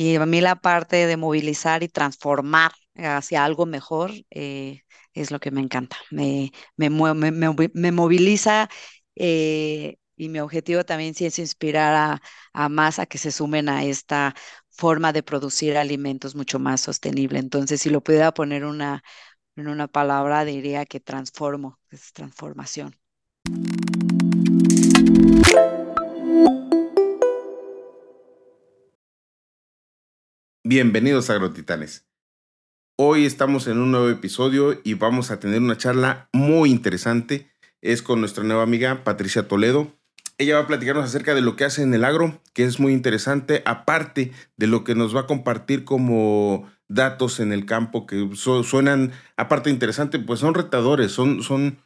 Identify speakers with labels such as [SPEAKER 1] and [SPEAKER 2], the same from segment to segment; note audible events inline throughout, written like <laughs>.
[SPEAKER 1] Y a mí la parte de movilizar y transformar hacia algo mejor eh, es lo que me encanta. Me, me, me, me moviliza eh, y mi objetivo también sí es inspirar a, a más a que se sumen a esta forma de producir alimentos mucho más sostenible. Entonces, si lo pudiera poner una, en una palabra, diría que transformo, es transformación.
[SPEAKER 2] Bienvenidos Agrotitanes. Hoy estamos en un nuevo episodio y vamos a tener una charla muy interesante. Es con nuestra nueva amiga Patricia Toledo. Ella va a platicarnos acerca de lo que hace en el agro, que es muy interesante, aparte de lo que nos va a compartir como datos en el campo que suenan, aparte interesante, pues son retadores, son, son,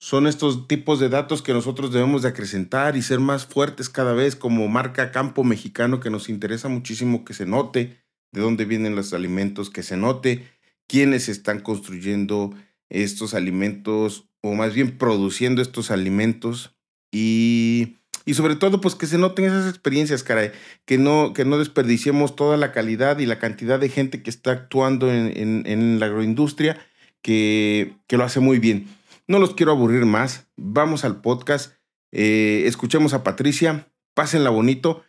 [SPEAKER 2] son estos tipos de datos que nosotros debemos de acrecentar y ser más fuertes cada vez como marca campo mexicano que nos interesa muchísimo que se note de dónde vienen los alimentos, que se note quiénes están construyendo estos alimentos o más bien produciendo estos alimentos y, y sobre todo pues que se noten esas experiencias, caray, que no, que no desperdiciemos toda la calidad y la cantidad de gente que está actuando en, en, la agroindustria que, que, lo hace muy bien. No los quiero aburrir más, vamos al podcast, eh, escuchemos a Patricia, pásenla bonito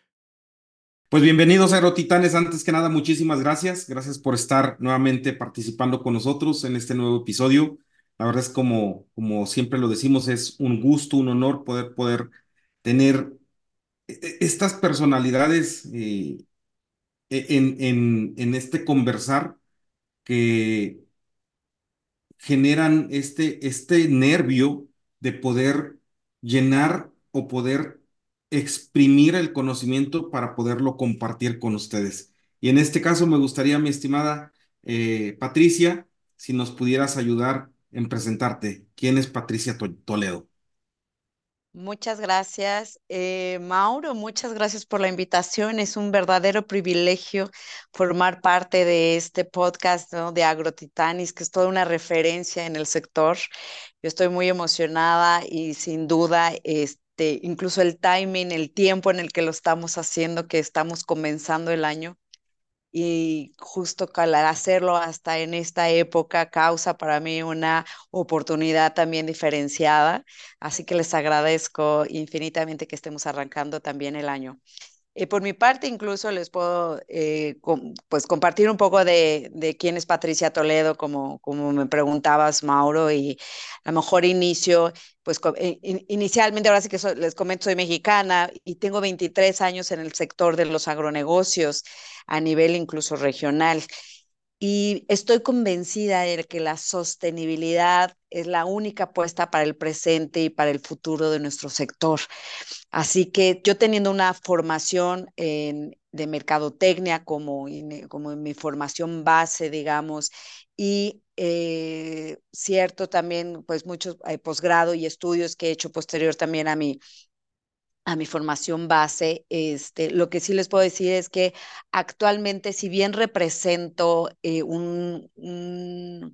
[SPEAKER 3] pues bienvenidos Aerotitanes. Antes que nada, muchísimas gracias. Gracias por estar nuevamente participando con nosotros en este nuevo episodio. La verdad es como, como siempre lo decimos, es un gusto, un honor poder, poder tener e, e, estas personalidades eh, e, en, en, en este conversar que generan este, este nervio de poder llenar o poder exprimir el conocimiento para poderlo compartir con ustedes. Y en este caso me gustaría, mi estimada eh, Patricia, si nos pudieras ayudar en presentarte. ¿Quién es Patricia Toledo?
[SPEAKER 1] Muchas gracias, eh, Mauro. Muchas gracias por la invitación. Es un verdadero privilegio formar parte de este podcast de AgroTitanis, que es toda una referencia en el sector. Yo estoy muy emocionada y sin duda este, este, incluso el timing, el tiempo en el que lo estamos haciendo, que estamos comenzando el año. Y justo al hacerlo hasta en esta época causa para mí una oportunidad también diferenciada. Así que les agradezco infinitamente que estemos arrancando también el año. Eh, por mi parte, incluso les puedo eh, pues compartir un poco de, quién es Patricia Toledo, como, como me preguntabas, Mauro, y a lo mejor inicio, pues eh, inicialmente, ahora sí que les comento, soy mexicana y tengo 23 años en el sector de los agronegocios a nivel incluso regional. Y estoy convencida de que la sostenibilidad es la única apuesta para el presente y para el futuro de nuestro sector. Así que yo teniendo una formación de mercadotecnia como, como mi formación base, digamos, y eh, cierto también, pues muchos eh, posgrado y estudios que he hecho posterior también a mi, a mi formación base, este, lo que sí les puedo decir es que actualmente, si bien represento eh, un, un,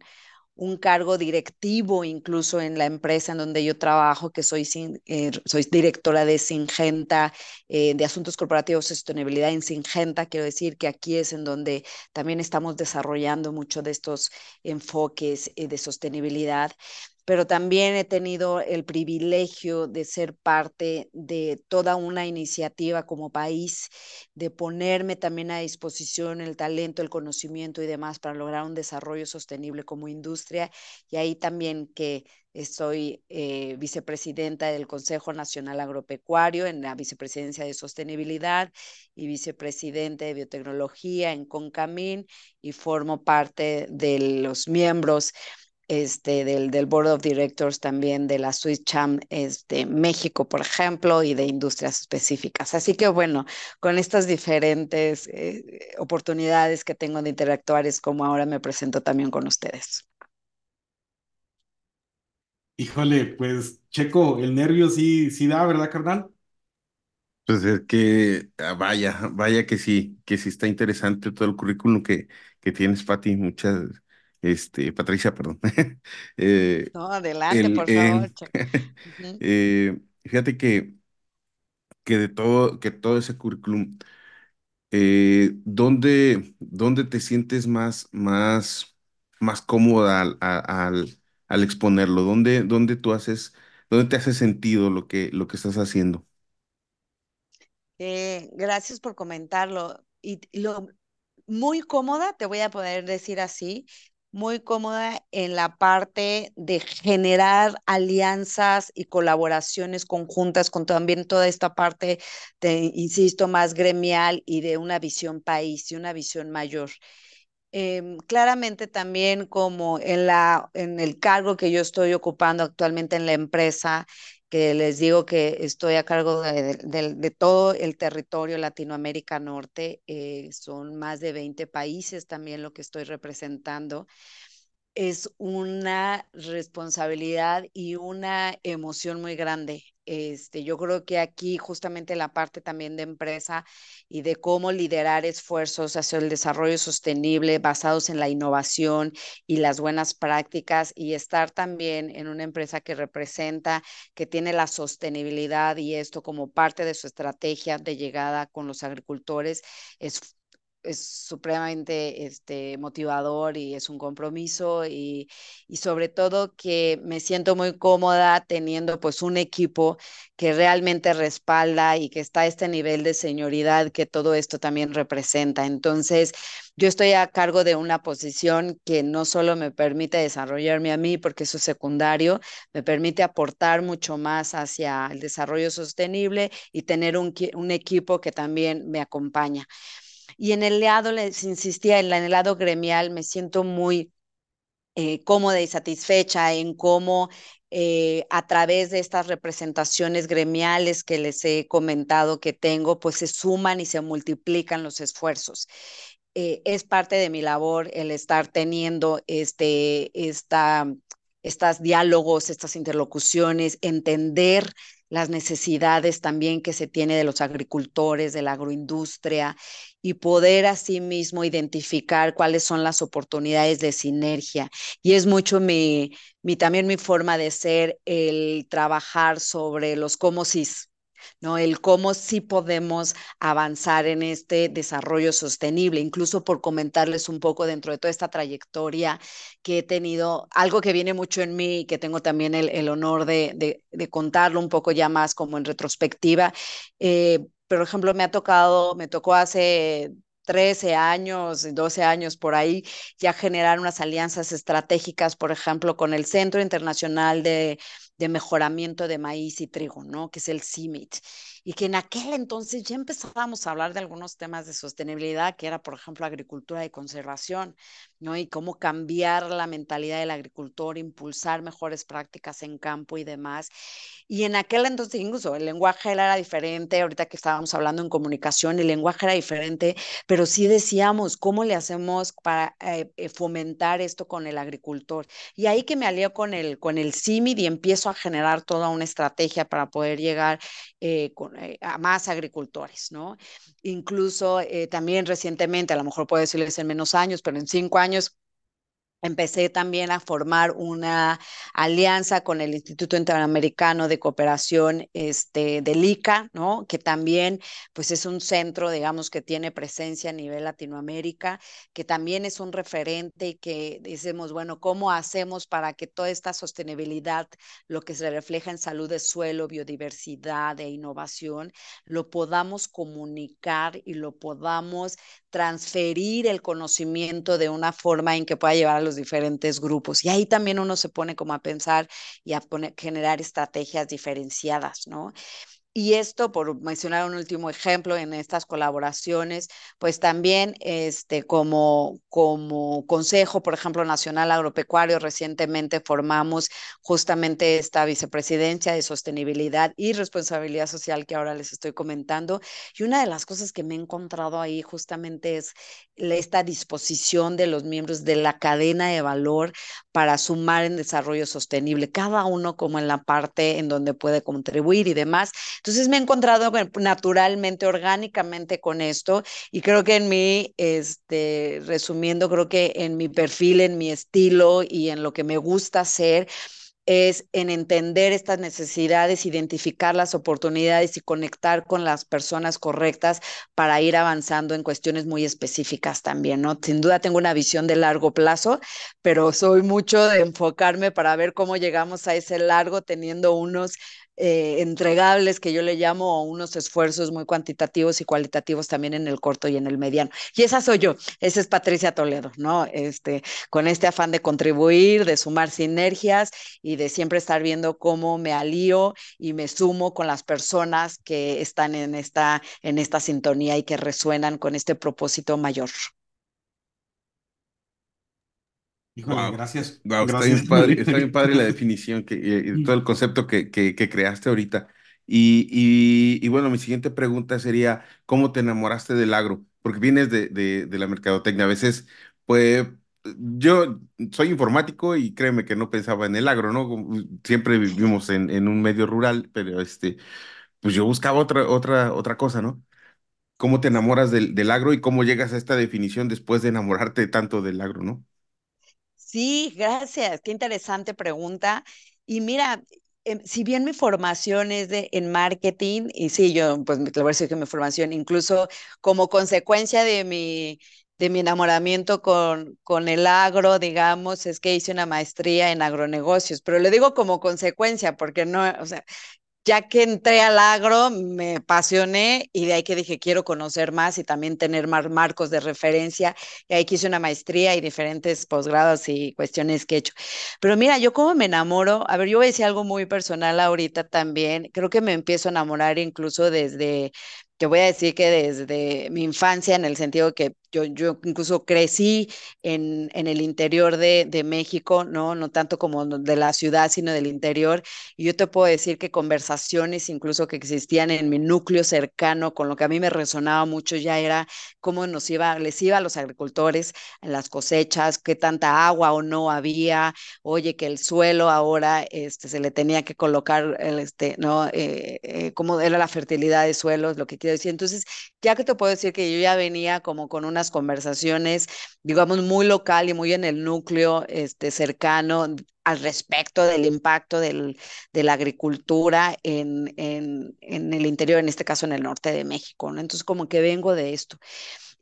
[SPEAKER 1] cargo directivo incluso en la empresa en donde yo trabajo, que soy, eh, soy directora de Singenta, eh, de Asuntos Corporativos Sostenibilidad en Singenta, quiero decir que aquí es en donde también estamos desarrollando mucho de estos enfoques de sostenibilidad pero también he tenido el privilegio de ser parte de toda una iniciativa como país, de ponerme también a disposición el talento, el conocimiento y demás para lograr un desarrollo sostenible como industria. Y ahí también que soy eh, vicepresidenta del Consejo Nacional Agropecuario en la vicepresidencia de sostenibilidad y vicepresidente de biotecnología en CONCAMIN y formo parte de los miembros este, del, del, Board of Directors también de la Swiss Cham este, México, por ejemplo, y de industrias específicas. Así que bueno, con estas diferentes eh, oportunidades que tengo de interactuar es como ahora me presento también con ustedes.
[SPEAKER 3] Híjole, pues Checo, el nervio sí, sí da, ¿verdad, carnal?
[SPEAKER 2] Pues es que ah, vaya, vaya que sí, que sí está interesante todo el currículum que, que tienes, Pati. Muchas, este, Patricia, perdón. <laughs>
[SPEAKER 1] Eh, no, adelante, por favor. <laughs>
[SPEAKER 2] Eh, fíjate que, que de todo, que todo ese currículum eh, ¿dónde, dónde te sientes más, más, más cómoda al, al, al exponerlo? ¿Dónde, dónde tú haces, dónde te hace sentido lo que, lo que estás haciendo?
[SPEAKER 1] Eh, gracias por comentarlo. Y lo muy cómoda, te voy a poder decir así, muy cómoda en la parte de generar alianzas y colaboraciones conjuntas con también toda esta parte, de, insisto, más gremial y de una visión país y una visión mayor. Em, claramente también como en la, en el cargo que yo estoy ocupando actualmente en la empresa, que les digo que estoy a cargo de, de- todo el territorio Latinoamérica Norte, eh, son más de 20 países también lo que estoy representando es una responsabilidad y una emoción muy grande. Este, yo creo que aquí justamente la parte también de empresa y de cómo liderar esfuerzos hacia el desarrollo sostenible basados en la innovación y las buenas prácticas y estar también en una empresa que representa, que tiene la sostenibilidad y esto como parte de su estrategia de llegada con los agricultores es es supremamente este, motivador y es un compromiso y, y, sobre todo que me siento muy cómoda teniendo pues un equipo que realmente respalda y que está a este nivel de señoridad que todo esto también representa. Entonces, yo estoy a cargo de una posición que no solo me permite desarrollarme a mí, porque eso es secundario, me permite aportar mucho más hacia el desarrollo sostenible y tener un, un equipo que también me acompaña. Y en el lado, les insistía, en el lado gremial me siento muy eh, cómoda y satisfecha en cómo eh, a través de estas representaciones gremiales que les he comentado que tengo, pues se suman y se multiplican los esfuerzos. Eh, es parte de mi labor el estar teniendo este, esta, estas diálogos, estas interlocuciones, entender las necesidades también que se tiene de los agricultores, de la agroindustria y poder asimismo identificar cuáles son las oportunidades de sinergia. Y es mucho mi, mi también mi forma de ser el trabajar sobre los cómo sí ¿no? El cómo sí podemos avanzar en este desarrollo sostenible, incluso por comentarles un poco dentro de toda esta trayectoria que he tenido, algo que viene mucho en mí y que tengo también el, el honor de, de, contarlo un poco ya más como en retrospectiva. Eh, por ejemplo, me ha tocado, me tocó hace 13 años, 12 años por ahí, ya generar unas alianzas estratégicas, por ejemplo, con el Centro Internacional de de mejoramiento de maíz y trigo, ¿no? Que es el CIMIT. Y que en aquel entonces ya empezábamos a hablar de algunos temas de sostenibilidad, que era, por ejemplo, agricultura y conservación, ¿no? Y cómo cambiar la mentalidad del agricultor, impulsar mejores prácticas en campo y demás. Y en aquel entonces incluso el lenguaje era diferente, ahorita que estábamos hablando en comunicación, el lenguaje era diferente, pero sí decíamos, ¿cómo le hacemos para eh, fomentar esto con el agricultor? Y ahí que me alío con el, con el CIMID y empiezo a generar toda una estrategia para poder llegar eh, eh, a más agricultores, ¿no? Incluso eh, también recientemente, a lo mejor puedo decirles en menos años, pero en cinco años Empecé también a formar una alianza con el Instituto Interamericano de Cooperación este, del ICA, ¿no? que también pues, es un centro, digamos, que tiene presencia a nivel Latinoamérica, que también es un referente y que decimos, bueno, ¿cómo hacemos para que toda esta sostenibilidad, lo que se refleja en salud de suelo, biodiversidad e innovación, lo podamos comunicar y lo podamos transferir el conocimiento de una forma en que pueda llevar a los diferentes grupos. Y ahí también uno se pone como a pensar y a poner, generar estrategias diferenciadas, ¿no? Y esto, por mencionar un último ejemplo en estas colaboraciones, pues también este, como, como Consejo, por ejemplo, Nacional Agropecuario, recientemente formamos justamente esta vicepresidencia de sostenibilidad y responsabilidad social que ahora les estoy comentando. Y una de las cosas que me he encontrado ahí justamente es esta disposición de los miembros de la cadena de valor para sumar en desarrollo sostenible, cada uno como en la parte en donde puede contribuir y demás. Entonces me he encontrado naturalmente, orgánicamente con esto y creo que en mí, este, resumiendo, creo que en mi perfil, en mi estilo y en lo que me gusta hacer, es en entender estas necesidades, identificar las oportunidades y conectar con las personas correctas para ir avanzando en cuestiones muy específicas también, ¿no? Sin duda tengo una visión de largo plazo, pero soy mucho de enfocarme para ver cómo llegamos a ese largo teniendo unos eh, entregables que yo le llamo unos esfuerzos muy cuantitativos y cualitativos también en el corto y en el mediano. Y esa soy yo, esa es Patricia Toledo, ¿no? Este, con este afán de contribuir, de sumar sinergias y de siempre estar viendo cómo me alío y me sumo con las personas que están en esta, en esta sintonía y que resuenan con este propósito mayor.
[SPEAKER 3] Híjole, gracias.
[SPEAKER 2] Wow,
[SPEAKER 3] gracias.
[SPEAKER 2] Está, bien padre, está bien padre la definición que, y, todo el concepto que, que, que creaste ahorita. Y, y, y, bueno, mi siguiente pregunta sería, ¿cómo te enamoraste del agro? Porque vienes de, de, de la mercadotecnia. A veces, pues, yo soy informático y créeme que no pensaba en el agro, ¿no? Siempre vivimos en, en un medio rural, pero este, pues yo buscaba otra, otra, otra cosa, ¿no? ¿Cómo te enamoras del, del agro y cómo llegas a esta definición después de enamorarte tanto del agro, ¿no?
[SPEAKER 1] Sí, gracias. Qué interesante pregunta. Y mira, eh, si bien mi formación es de, en marketing, y sí, yo pues te voy a que mi formación, incluso como consecuencia de mi, de mi enamoramiento con, con el agro, digamos, es que hice una maestría en agronegocios, pero le digo como consecuencia, porque no, o sea, ya que entré al agro, me apasioné y de ahí que dije, quiero conocer más y también tener más marcos de referencia. Y ahí que hice una maestría y diferentes posgrados y cuestiones que he hecho. Pero mira, yo como me enamoro, a ver, yo voy a decir algo muy personal ahorita también. Creo que me empiezo a enamorar incluso desde te voy a decir que desde mi infancia, en el sentido que yo, yo incluso crecí en, en el interior de, de, México, ¿no? No tanto como de la ciudad, sino del interior. Y yo te puedo decir que conversaciones incluso que existían en mi núcleo cercano, con lo que a mí me resonaba mucho ya era cómo nos iba, les iba a los agricultores en las cosechas, qué tanta agua o no había, oye, que el suelo ahora este, se le tenía que colocar, el, este, ¿no? Eh, eh, cómo era la fertilidad de suelos, lo que quiero decir. Entonces, ya que te puedo decir que yo ya venía como con unas conversaciones, digamos, muy local y muy en el núcleo este, cercano al respecto del impacto del, de la agricultura en, en, en, el interior, en este caso en el norte de México. Entonces, como que vengo de esto.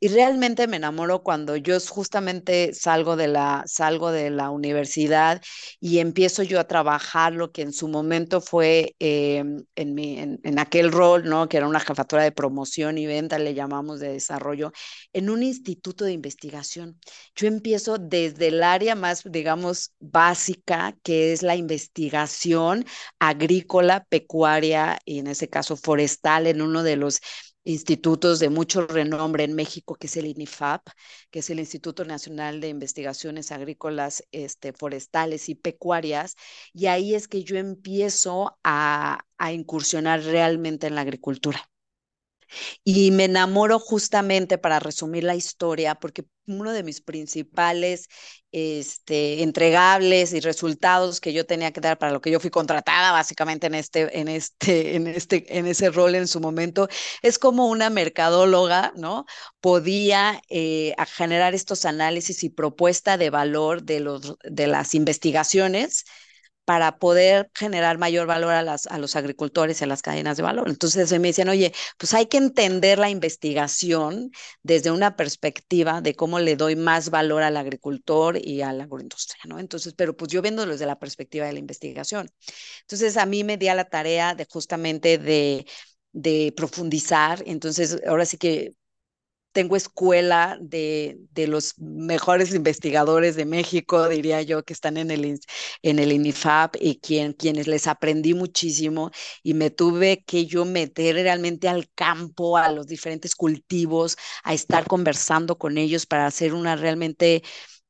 [SPEAKER 1] Y realmente me enamoro cuando yo justamente salgo de la, salgo de la universidad y empiezo yo a trabajar lo que en su momento fue eh, en, mi, en, en, aquel rol, ¿no? que era una jefatura de promoción y venta, le llamamos de desarrollo, en un instituto de investigación. Yo empiezo desde el área más, digamos, básica, que es la investigación agrícola, pecuaria y en ese caso forestal, en uno de los institutos de mucho renombre en México, que es el INIFAP, que es el Instituto Nacional de Investigaciones Agrícolas, este, Forestales y Pecuarias, y ahí es que yo empiezo a, a incursionar realmente en la agricultura. Y me enamoro justamente para resumir la historia, porque uno de mis principales este, entregables y resultados que yo tenía que dar para lo que yo fui contratada básicamente en este, en este, en este, en ese rol en su momento, es como una mercadóloga, ¿no? Podía eh, generar estos análisis y propuesta de valor de, los, de las investigaciones para poder generar mayor valor a, las, a los agricultores y a las cadenas de valor. Entonces me decían, oye, pues hay que entender la investigación desde una perspectiva de cómo le doy más valor al agricultor y a la agroindustria, ¿no? Entonces, pero pues yo viendo desde la perspectiva de la investigación. Entonces a mí me di a la tarea de justamente de de profundizar. Entonces, ahora sí que tengo escuela de, de, los mejores investigadores de México, diría yo, que están en el, en el INIFAP y quien, quienes les aprendí muchísimo y me tuve que yo meter realmente al campo, a los diferentes cultivos, a estar conversando con ellos para hacer una realmente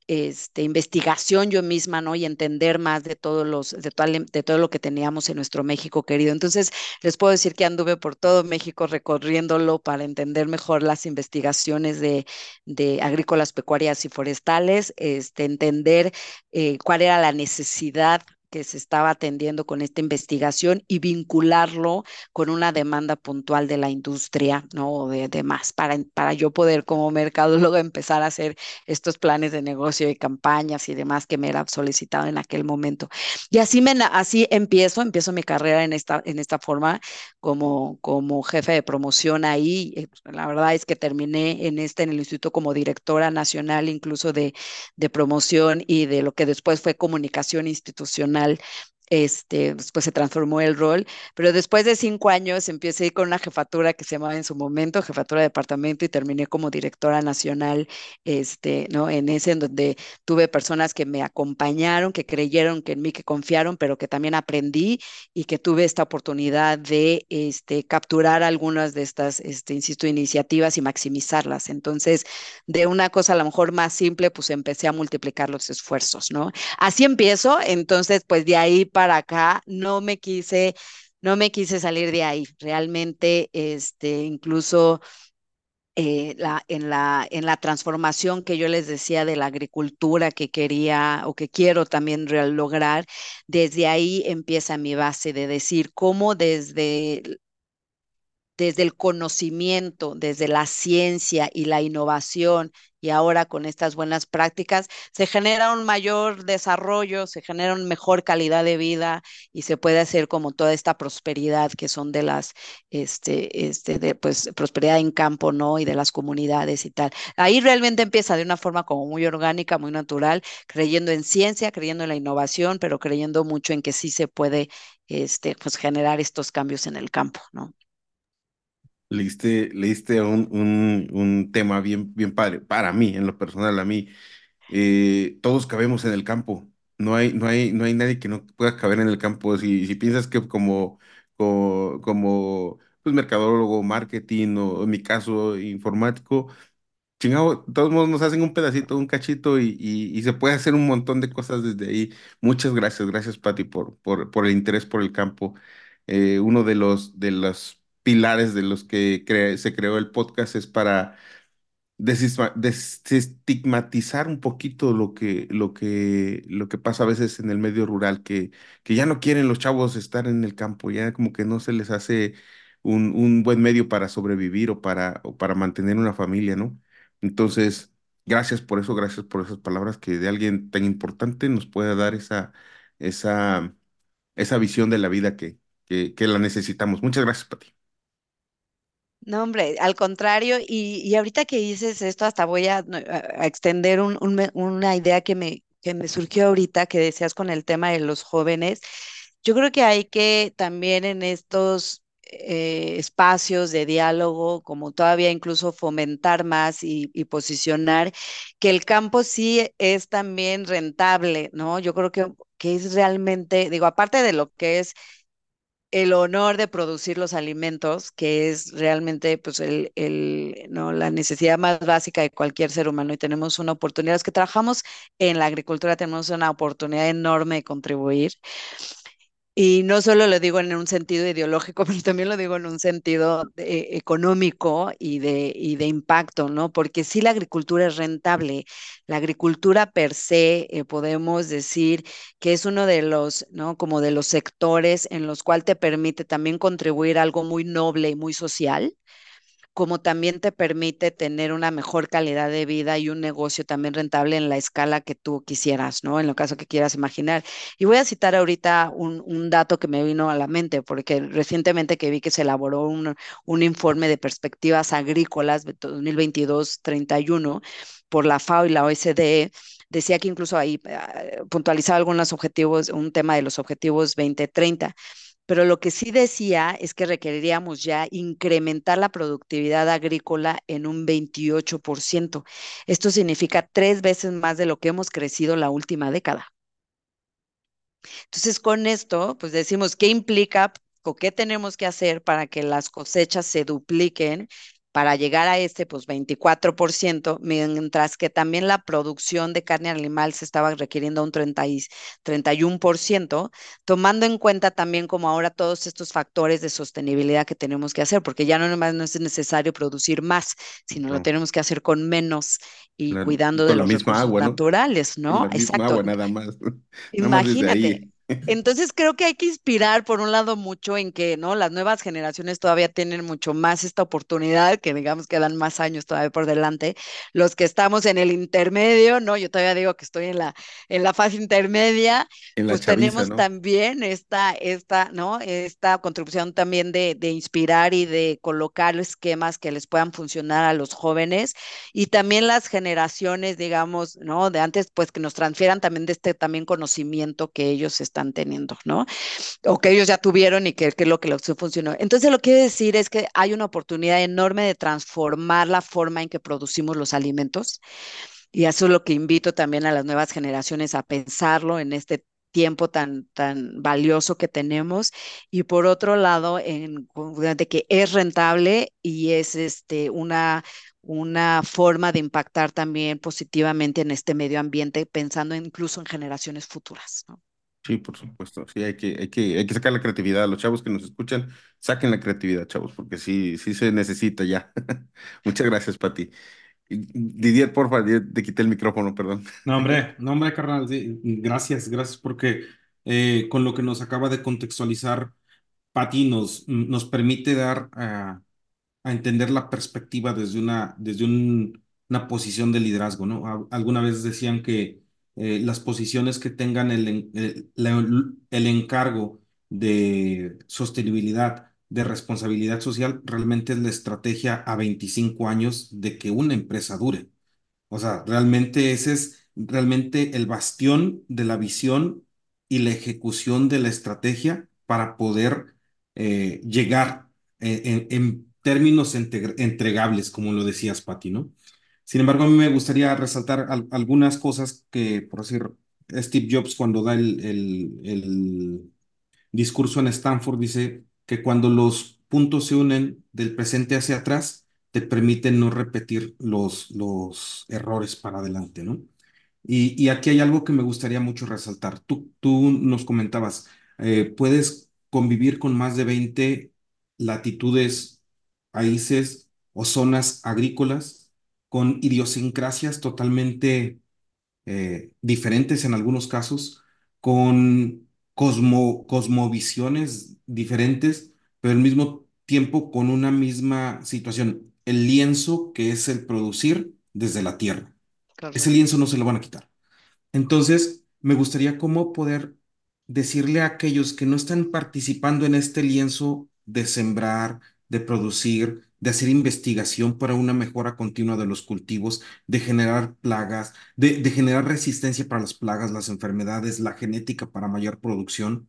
[SPEAKER 1] este, investigación yo misma, ¿no? Y entender más de todos los, de todo, de todo lo que teníamos en nuestro México querido. Entonces, les puedo decir que anduve por todo México recorriéndolo para entender mejor las investigaciones de, de agrícolas, pecuarias y forestales, este, entender eh, cuál era la necesidad que se estaba atendiendo con esta investigación y vincularlo con una demanda puntual de la industria, ¿no? O de demás, para, para yo poder como mercadólogo empezar a hacer estos planes de negocio y campañas y demás que me era solicitado en aquel momento. Y así, me, así empiezo, empiezo mi carrera en esta, en esta forma como, como jefe de promoción ahí. Eh, la verdad es que terminé en este, en el instituto como directora nacional incluso de, de promoción y de lo que después fue comunicación institucional emocional este, después se transformó el rol, pero después de cinco años empecé con una jefatura que se llamaba en su momento jefatura de departamento y terminé como directora nacional, este, ¿no? En ese en donde tuve personas que me acompañaron, que creyeron que en mí, que confiaron, pero que también aprendí y que tuve esta oportunidad de, este, capturar algunas de estas, este, insisto, iniciativas y maximizarlas. Entonces, de una cosa a lo mejor más simple, pues empecé a multiplicar los esfuerzos, ¿no? Así empiezo, entonces, pues de ahí para acá, no me quise, no me quise salir de ahí. Realmente, este, incluso eh, la, en, la, en la transformación que yo les decía de la agricultura que quería o que quiero también lograr, desde ahí empieza mi base de decir cómo desde desde el conocimiento, desde la ciencia y la innovación, y ahora con estas buenas prácticas, se genera un mayor desarrollo, se genera una mejor calidad de vida y se puede hacer como toda esta prosperidad que son de las, este, este, de, pues, prosperidad en campo, ¿no? Y de las comunidades y tal. Ahí realmente empieza de una forma como muy orgánica, muy natural, creyendo en ciencia, creyendo en la innovación, pero creyendo mucho en que sí se puede, este, pues, generar estos cambios en el campo, ¿no?
[SPEAKER 2] Leíste, leíste un, un, un, tema bien, bien padre, para mí, en lo personal, a mí. Eh, todos cabemos en el campo. No hay, no hay, no hay nadie que no pueda caber en el campo. Si, si piensas que como, como, como pues, mercadólogo, marketing o en mi caso informático, chingado, todos modos nos hacen un pedacito, un cachito y, y, se puede hacer un montón de cosas desde ahí. Muchas gracias, gracias Pati por, por, por el interés por el campo. Eh, uno de los, de los pilares de los que se creó el podcast es para desestigmatizar un poquito lo que, lo que, lo que pasa a veces en el medio rural, que, que ya no quieren los chavos estar en el campo, ya como que no se les hace un, un buen medio para sobrevivir o para, o para mantener una familia, ¿no? Entonces, gracias por eso, gracias por esas palabras que de alguien tan importante nos pueda dar esa, esa, esa visión de la vida que, que, que la necesitamos. Muchas gracias, Pati.
[SPEAKER 1] No, hombre, al contrario, y, y ahorita que dices esto, hasta voy a, extender un, un, una idea que me, que me surgió ahorita, que decías con el tema de los jóvenes. Yo creo que hay que también en estos eh, espacios de diálogo, como todavía incluso fomentar más y, y, posicionar que el campo sí es también rentable, ¿no? Yo creo que, que es realmente, digo, aparte de lo que es el honor de producir los alimentos, que es realmente pues, el, el, ¿no? la necesidad más básica de cualquier ser humano. Y tenemos una oportunidad, los que trabajamos en la agricultura tenemos una oportunidad enorme de contribuir. Y no solo lo digo en un sentido ideológico, <laughs> pero también lo digo en un sentido económico y de, y de impacto, ¿no? Porque si la agricultura es rentable. La agricultura per se, eh, podemos decir que es uno de los, ¿no? Como de los sectores en los cuales te permite también contribuir a algo muy noble y muy social como también te permite tener una mejor calidad de vida y un negocio también rentable en la escala que tú quisieras, ¿no? En lo caso que quieras imaginar. Y voy a citar ahorita un, un dato que me vino a la mente, porque recientemente que vi que se elaboró un, un informe de perspectivas agrícolas de 2022-31 por la FAO y la OSDE, decía que incluso ahí uh, puntualizaba algunos objetivos, un tema de los objetivos 2030 pero lo que sí decía es que requeriríamos ya incrementar la productividad agrícola en un 28%. Esto significa tres veces más de lo que hemos crecido la última década. Entonces, con esto, pues decimos, ¿qué implica o qué tenemos que hacer para que las cosechas se dupliquen para llegar a este pues 24%, mientras que también la producción de carne animal se estaba requiriendo un 30 y, 31%, tomando en cuenta también como ahora todos estos factores de sostenibilidad que tenemos que hacer, porque ya no nomás no es necesario producir más, sino lo tenemos que hacer con menos y cuidando de los recursos
[SPEAKER 2] agua,
[SPEAKER 1] naturales, ¿no?
[SPEAKER 2] ¿no?
[SPEAKER 1] Exacto.
[SPEAKER 2] Agua nada más. <laughs>
[SPEAKER 1] Imagínate Entonces creo que hay que inspirar por un lado mucho en que, ¿no? Las nuevas generaciones todavía tienen mucho más esta oportunidad, que digamos que dan más años todavía por delante. Los que estamos en el intermedio, ¿no? Yo todavía digo que estoy en la, en la fase intermedia,
[SPEAKER 2] En
[SPEAKER 1] pues
[SPEAKER 2] chaviza,
[SPEAKER 1] tenemos
[SPEAKER 2] ¿no?
[SPEAKER 1] también esta, esta, ¿no? Esta contribución también de, de inspirar y de colocar esquemas que les puedan funcionar a los jóvenes y también las generaciones, digamos, ¿no? De antes, pues que nos transfieran también de este también conocimiento que ellos están teniendo, ¿no? O que ellos ya tuvieron y que, que es lo que les funcionó. Entonces, lo que quiero decir es que hay una oportunidad enorme de transformar la forma en que producimos los alimentos. Y eso es lo que invito también a las nuevas generaciones a pensarlo en este tiempo tan, tan valioso que tenemos y por otro lado en, de que es rentable y es este, una, una forma de impactar también positivamente en este medio ambiente pensando incluso en generaciones futuras. ¿no?
[SPEAKER 2] Sí, por supuesto. Sí, hay que, hay que, hay que sacar la creatividad. Los chavos que nos escuchan, saquen la creatividad, chavos, porque sí, sí se necesita ya. <laughs> Muchas gracias, Pati. Didier, porfa, Didier, te quité el micrófono, perdón.
[SPEAKER 3] No, hombre, <laughs> no, hombre, carnal, gracias, gracias porque eh, con lo que nos acaba de contextualizar, Pati nos, nos permite dar a, a entender la perspectiva desde una, desde un- una posición de liderazgo, ¿no? A- Alguna vez decían que eh, las posiciones que tengan el, el, la- el encargo de sostenibilidad, de responsabilidad social, realmente es la estrategia a 25 años de que una empresa dure. O sea, realmente ese es realmente el bastión de la visión y la ejecución de la estrategia para poder eh, llegar eh, en, términos entre- entregables, como lo decías, Pati, ¿no? Sin embargo, a mí me gustaría resaltar al- algunas cosas que, por decir, Steve Jobs cuando da el, el, el discurso en Stanford dice que cuando los puntos se unen del presente hacia atrás, te permiten no repetir los, los errores para adelante, ¿no? Y, y aquí hay algo que me gustaría mucho resaltar. Tú, tú nos comentabas, eh, puedes convivir con más de 20 latitudes, países o zonas agrícolas con idiosincrasias totalmente eh, diferentes en algunos casos, con cosmo, cosmovisiones diferentes, pero al mismo tiempo con una misma situación, el lienzo que es el producir desde la tierra. Ese lienzo no se lo van a quitar. Entonces, me gustaría cómo poder decirle a aquellos que no están participando en este lienzo de sembrar, de producir, de hacer investigación para una mejora continua de los cultivos, de generar plagas, de, generar resistencia para las plagas, las enfermedades, la genética para mayor producción,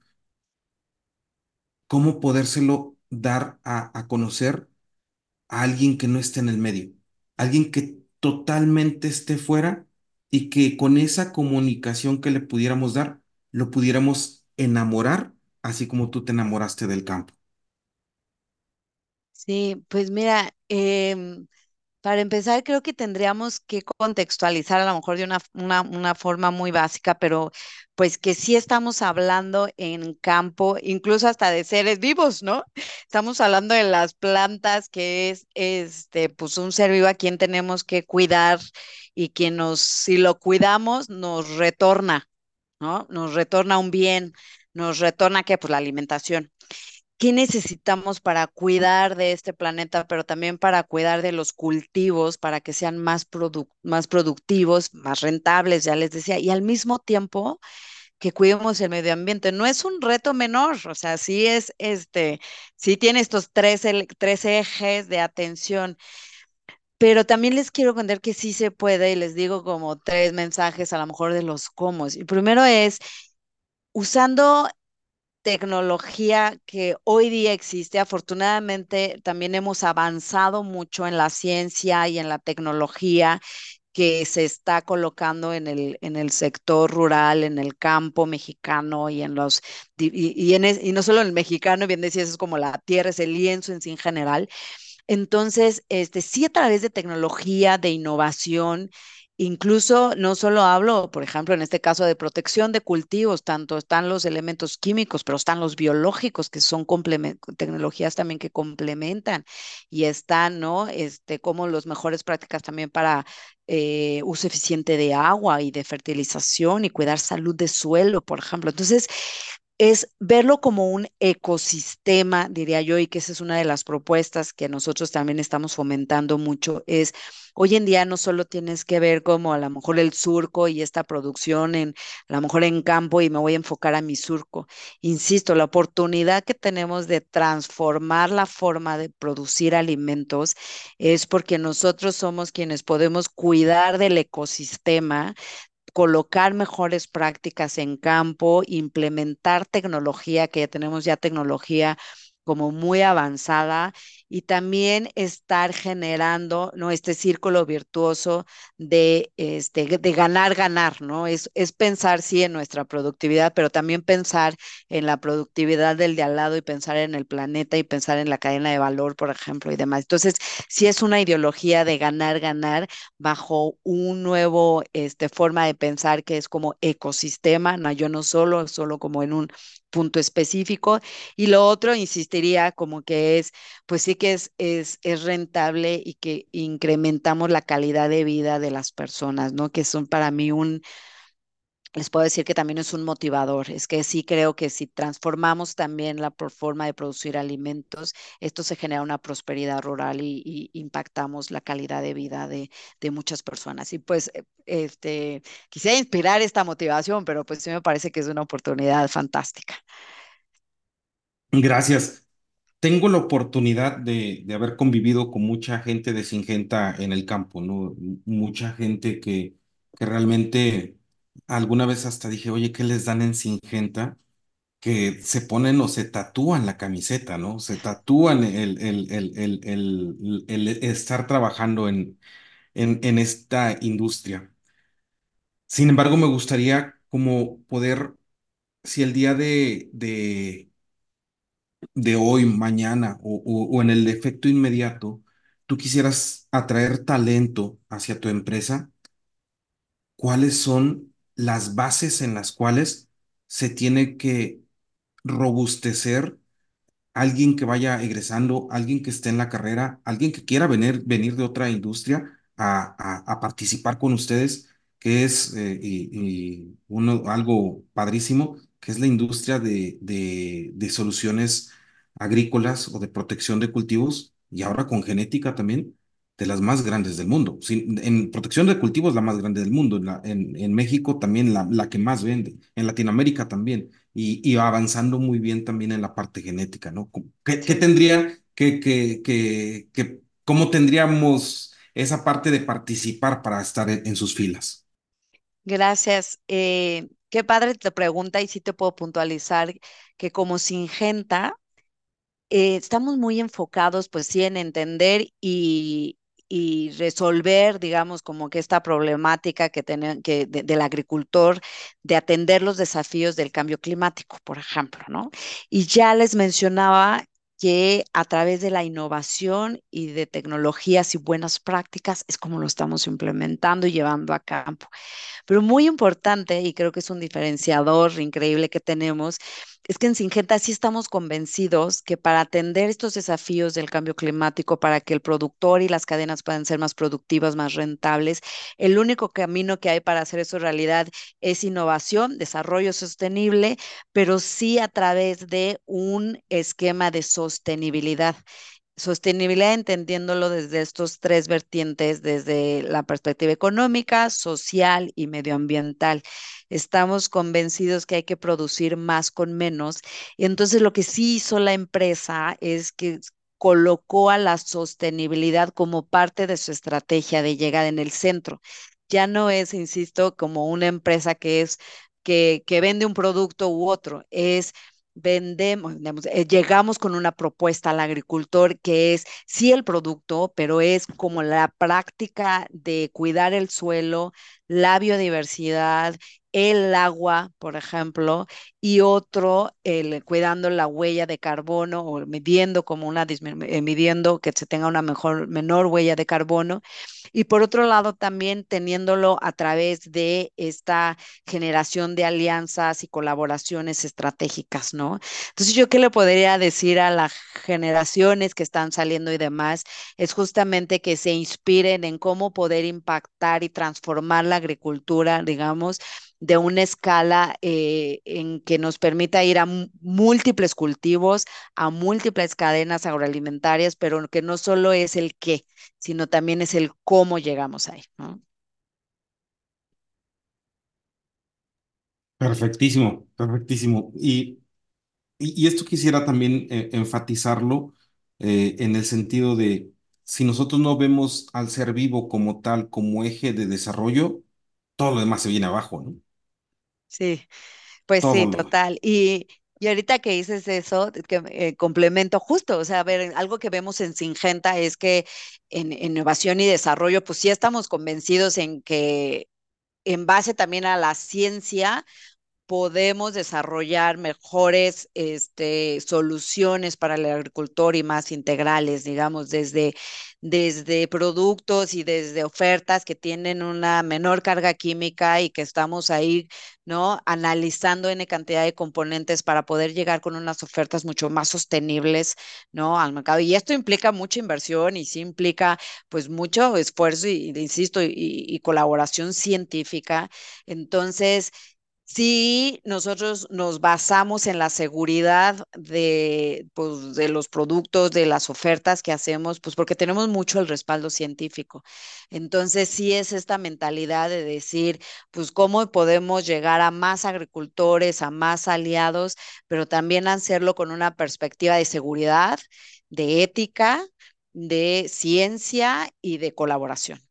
[SPEAKER 3] cómo podérselo dar a, a conocer a alguien que no esté en el medio, alguien que totalmente esté fuera y que con esa comunicación que le pudiéramos dar, lo pudiéramos enamorar, así como tú te enamoraste del campo.
[SPEAKER 1] Sí, pues mira, em, Para empezar, creo que tendríamos que contextualizar a lo mejor de una, una, forma muy básica, pero pues que sí estamos hablando en campo, incluso hasta de seres vivos, ¿no? Estamos hablando de las plantas, que es este, pues un ser vivo a quien tenemos que cuidar y que nos, si lo cuidamos, nos retorna, ¿no? Nos retorna un bien, nos retorna, ¿qué? Pues la alimentación qué necesitamos para cuidar de este planeta, pero también para cuidar de los cultivos, para que sean más, produ- más productivos, más rentables, ya les decía, y al mismo tiempo que cuidemos el medio ambiente. No es un reto menor, o sea, sí es este, sí tiene estos tres, tres ejes de atención. Pero también les quiero contar que sí se puede y les digo como tres mensajes a lo mejor de los cómo. Y primero es usando tecnología que hoy día existe. Afortunadamente, también hemos avanzado mucho en la ciencia y en la tecnología que se está colocando en el, en el sector rural, en el campo mexicano y en los y, y, en y no solo en el mexicano, bien decías, es como la tierra, es el lienzo en sí en general. Entonces, este, sí a través de tecnología, de innovación, Incluso no solo hablo, por ejemplo, en este caso de protección de cultivos, tanto están los elementos químicos, pero están los biológicos, que son tecnologías también que complementan y están, ¿no? Este, como las mejores prácticas también para eh, uso eficiente de agua y de fertilización y cuidar salud de suelo, por ejemplo. Entonces, es verlo como un ecosistema, diría yo, y que esa es una de las propuestas que nosotros también estamos fomentando mucho, es hoy en día no solo tienes que ver como a lo mejor el surco y esta producción en a lo mejor en campo y me voy a enfocar a mi surco. Insisto, la oportunidad que tenemos de transformar la forma de producir alimentos es porque nosotros somos quienes podemos cuidar del ecosistema colocar mejores prácticas en campo, implementar tecnología, que ya tenemos ya tecnología como muy avanzada y también estar generando ¿no? este círculo virtuoso de, este, de ganar, ganar, ¿no? Es, es pensar, sí, en nuestra productividad, pero también pensar en la productividad del de al lado y pensar en el planeta y pensar en la cadena de valor, por ejemplo, y demás. Entonces, sí es una ideología de ganar, ganar bajo un nuevo este, forma de pensar que es como ecosistema, no, yo no solo, solo como en un punto específico. Y lo otro, insistiría como que es, pues sí que es, es, es rentable y que incrementamos la calidad de vida de las personas, ¿no? Que son para mí un, les puedo decir que también es un motivador. Es que sí creo que si transformamos también la forma de producir alimentos, esto se genera una prosperidad rural y, y impactamos la calidad de vida de, de, muchas personas. Y pues eh, este, quisiera inspirar esta motivación, pero pues sí me parece que es una oportunidad fantástica.
[SPEAKER 3] Gracias. Tengo la oportunidad de, de haber convivido con mucha gente de Singenta en el campo, ¿no? Mucha gente que, que realmente alguna vez hasta dije, oye, ¿qué les dan en Singenta? Que se ponen o se tatúan la camiseta, ¿no? Se tatúan el, el, el, el, estar trabajando en, en, en esta industria. Sin embargo, me gustaría como poder, si el día de, de, de hoy, mañana o, o, o en el efecto inmediato, tú quisieras atraer talento hacia tu empresa, ¿cuáles son las bases en las cuales se tiene que robustecer alguien que vaya egresando, alguien que esté en la carrera, alguien que quiera venir, venir de otra industria a, a, participar con ustedes, que es eh, y uno, algo padrísimo, que es la industria de, de, de soluciones agrícolas o de protección de cultivos y ahora con genética también de las más grandes del mundo. Sin, en protección de cultivos, la más grande del mundo. En, la, en, en México también la, la, que más vende. En Latinoamérica también. Y, y, avanzando muy bien también en la parte genética, ¿no? ¿Qué, qué tendría que, que, que, que, cómo tendríamos esa parte de participar para estar en, en sus filas?
[SPEAKER 1] Gracias. Eh, qué padre te pregunta y sí te puedo puntualizar que como Singenta, eh, estamos muy enfocados, pues sí, en entender y, y resolver, digamos, como que esta problemática que, ten, que de, del agricultor, de atender los desafíos del cambio climático, por ejemplo, ¿no? Y ya les mencionaba que a través de la innovación y de tecnologías y buenas prácticas es como lo estamos implementando y llevando a campo. Pero muy importante, y creo que es un diferenciador increíble que tenemos, es que en Singenta sí estamos convencidos que para atender estos desafíos del cambio climático, para que el productor y las cadenas puedan ser más productivas, más rentables, el único camino que hay para hacer eso realidad es innovación, desarrollo sostenible, pero sí a través de un esquema de sostenibilidad. Sostenibilidad entendiéndolo desde estos tres vertientes, desde la perspectiva económica, social y medioambiental. Estamos convencidos que hay que producir más con menos. Y entonces lo que sí hizo la empresa es que colocó a la sostenibilidad como parte de su estrategia de llegada en el centro. Ya no es, insisto, como una empresa que es que, que vende un producto u otro, es vendemos, eh, llegamos con una propuesta al agricultor que es sí el producto, pero es como la práctica de cuidar el suelo, la biodiversidad el agua, por ejemplo, y otro cuidando la huella de carbono o midiendo como una eh, midiendo que se tenga una mejor menor huella de carbono y por otro lado también teniéndolo a través de esta generación de alianzas y colaboraciones estratégicas, ¿no? Entonces yo qué le podría decir a las generaciones que están saliendo y demás es justamente que se inspiren en cómo poder impactar y transformar la agricultura, digamos, de una escala eh, en que nos permita ir a múltiples cultivos, a múltiples cadenas agroalimentarias, pero que no solo es el qué, sino también es el cómo llegamos ahí.
[SPEAKER 3] Perfectísimo, perfectísimo. Y, y, esto quisiera también eh, enfatizarlo eh, en el sentido de, si nosotros no vemos al ser vivo como tal, como eje de desarrollo, todo lo demás se viene abajo, ¿no?
[SPEAKER 1] Sí, pues sí, total. Y, y ahorita que dices eso, que eh, complemento justo, o sea, a ver, algo que vemos en Singenta es que en, innovación y desarrollo, pues sí estamos convencidos en que en base también a la ciencia, podemos desarrollar mejores este, soluciones para el agricultor y más integrales, digamos, desde, desde productos y desde ofertas que tienen una menor carga química y que estamos ahí, ¿no? Analizando en cantidad de componentes para poder llegar con unas ofertas mucho más sostenibles, ¿no? Al mercado. Y esto implica mucha inversión y sí implica, pues, mucho esfuerzo y, insisto, y, y colaboración científica. Entonces, Sí, nosotros nos basamos en la seguridad de, pues, de los productos, de las ofertas que hacemos, pues porque tenemos mucho el respaldo científico. Entonces, sí es esta mentalidad de decir, pues cómo podemos llegar a más agricultores, a más aliados, pero también hacerlo con una perspectiva de seguridad, de ética, de ciencia y de colaboración.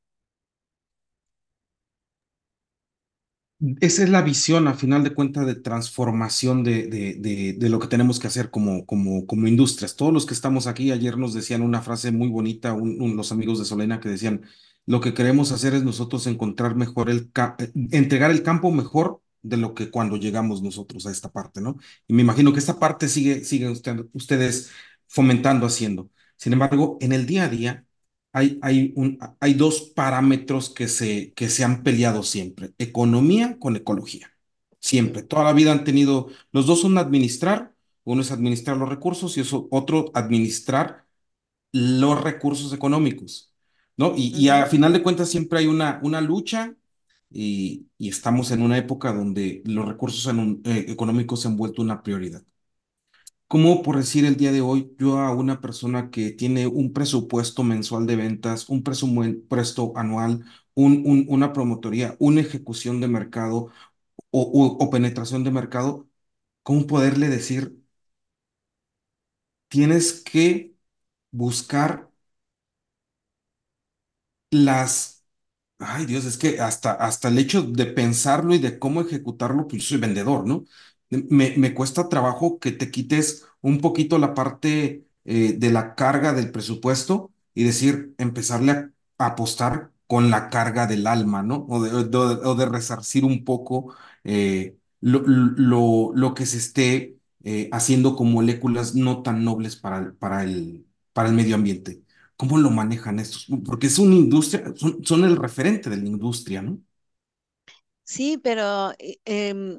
[SPEAKER 3] Esa es la visión, a final de cuentas, de transformación de, de, de, lo que tenemos que hacer como, como, como industrias. Todos los que estamos aquí, ayer nos decían una frase muy bonita, los amigos de Solena, que decían, lo que queremos hacer es nosotros encontrar mejor el, eh, entregar el campo mejor de lo que cuando llegamos nosotros a esta parte, ¿no? Y me imagino que esta parte sigue, siguen ustedes fomentando, haciendo. Sin embargo, en el día a día, hay, hay, un, hay dos parámetros que se, que se han peleado siempre, economía con ecología. Siempre, toda la vida han tenido, los dos son administrar, uno es administrar los recursos y eso, otro administrar los recursos económicos, ¿no? Y, y a final de cuentas siempre hay una, una lucha y, y estamos en una época donde los recursos eh, económicos se han vuelto una prioridad. Como por decir el día de hoy, yo a una persona que tiene un presupuesto mensual de ventas, un presupuesto anual, un, una promotoría, una ejecución de mercado o, o penetración de mercado, ¿cómo poderle decir, tienes que buscar las Ay, Dios, es que hasta, hasta el hecho de pensarlo y de cómo ejecutarlo, pues yo soy vendedor, ¿no? Me, me cuesta trabajo que te quites un poquito la parte eh, de la carga del presupuesto y decir, empezarle a, apostar con la carga del alma, ¿no? O de, o de resarcir un poco eh, lo, lo, lo, que se esté eh, haciendo con moléculas no tan nobles para el, para el, para el medio ambiente. ¿Cómo lo manejan estos? Porque es una industria, son, son el referente de la industria, ¿no?
[SPEAKER 1] Sí, pero eh,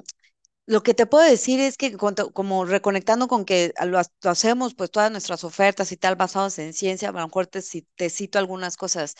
[SPEAKER 1] lo que te puedo decir es que como reconectando con que lo, hacemos, pues todas nuestras ofertas y tal basadas en ciencia, a lo mejor te, te, cito algunas cosas.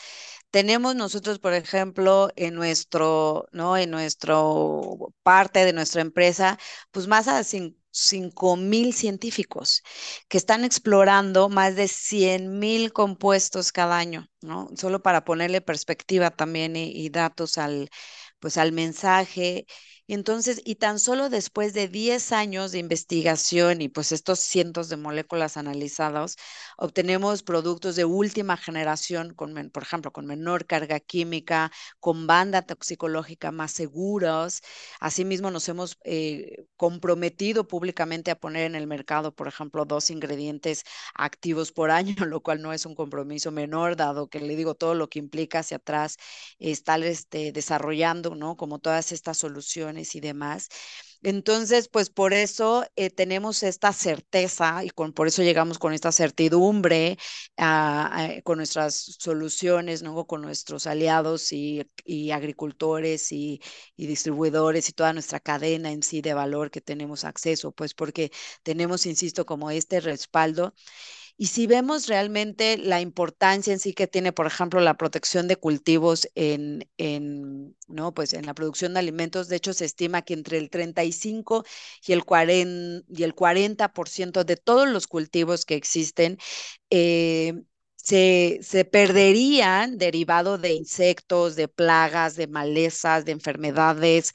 [SPEAKER 1] Tenemos nosotros, por ejemplo, en nuestro, ¿no? En nuestro parte de nuestra empresa, pues más de 5 mil científicos que están explorando más de 100 mil compuestos cada año, ¿no? Solo para ponerle perspectiva también y, y datos al, pues al mensaje. Entonces, y tan solo después de 10 años de investigación y pues estos cientos de moléculas analizadas, obtenemos productos de última generación, con, por ejemplo, con menor carga química, con banda toxicológica más seguros. Asimismo, nos hemos eh, comprometido públicamente a poner en el mercado, por ejemplo, dos ingredientes activos por año, <laughs> lo cual no es un compromiso menor, dado que le digo todo lo que implica hacia atrás estar este, desarrollando, ¿no? Como todas estas soluciones y demás. Entonces, pues por eso eh, tenemos esta certeza y con, por eso llegamos con esta certidumbre uh, uh, con nuestras soluciones, con nuestros aliados y, agricultores y, distribuidores y toda nuestra cadena en sí de valor que tenemos acceso, pues porque tenemos, insisto, como este respaldo y si vemos realmente la importancia en sí que tiene, por ejemplo, la protección de cultivos en, en, ¿no? pues en la producción de alimentos, de hecho se estima que entre el 35 y el 40%, y el 40 de todos los cultivos que existen eh, se, se, perderían derivado de insectos, de plagas, de malezas, de enfermedades,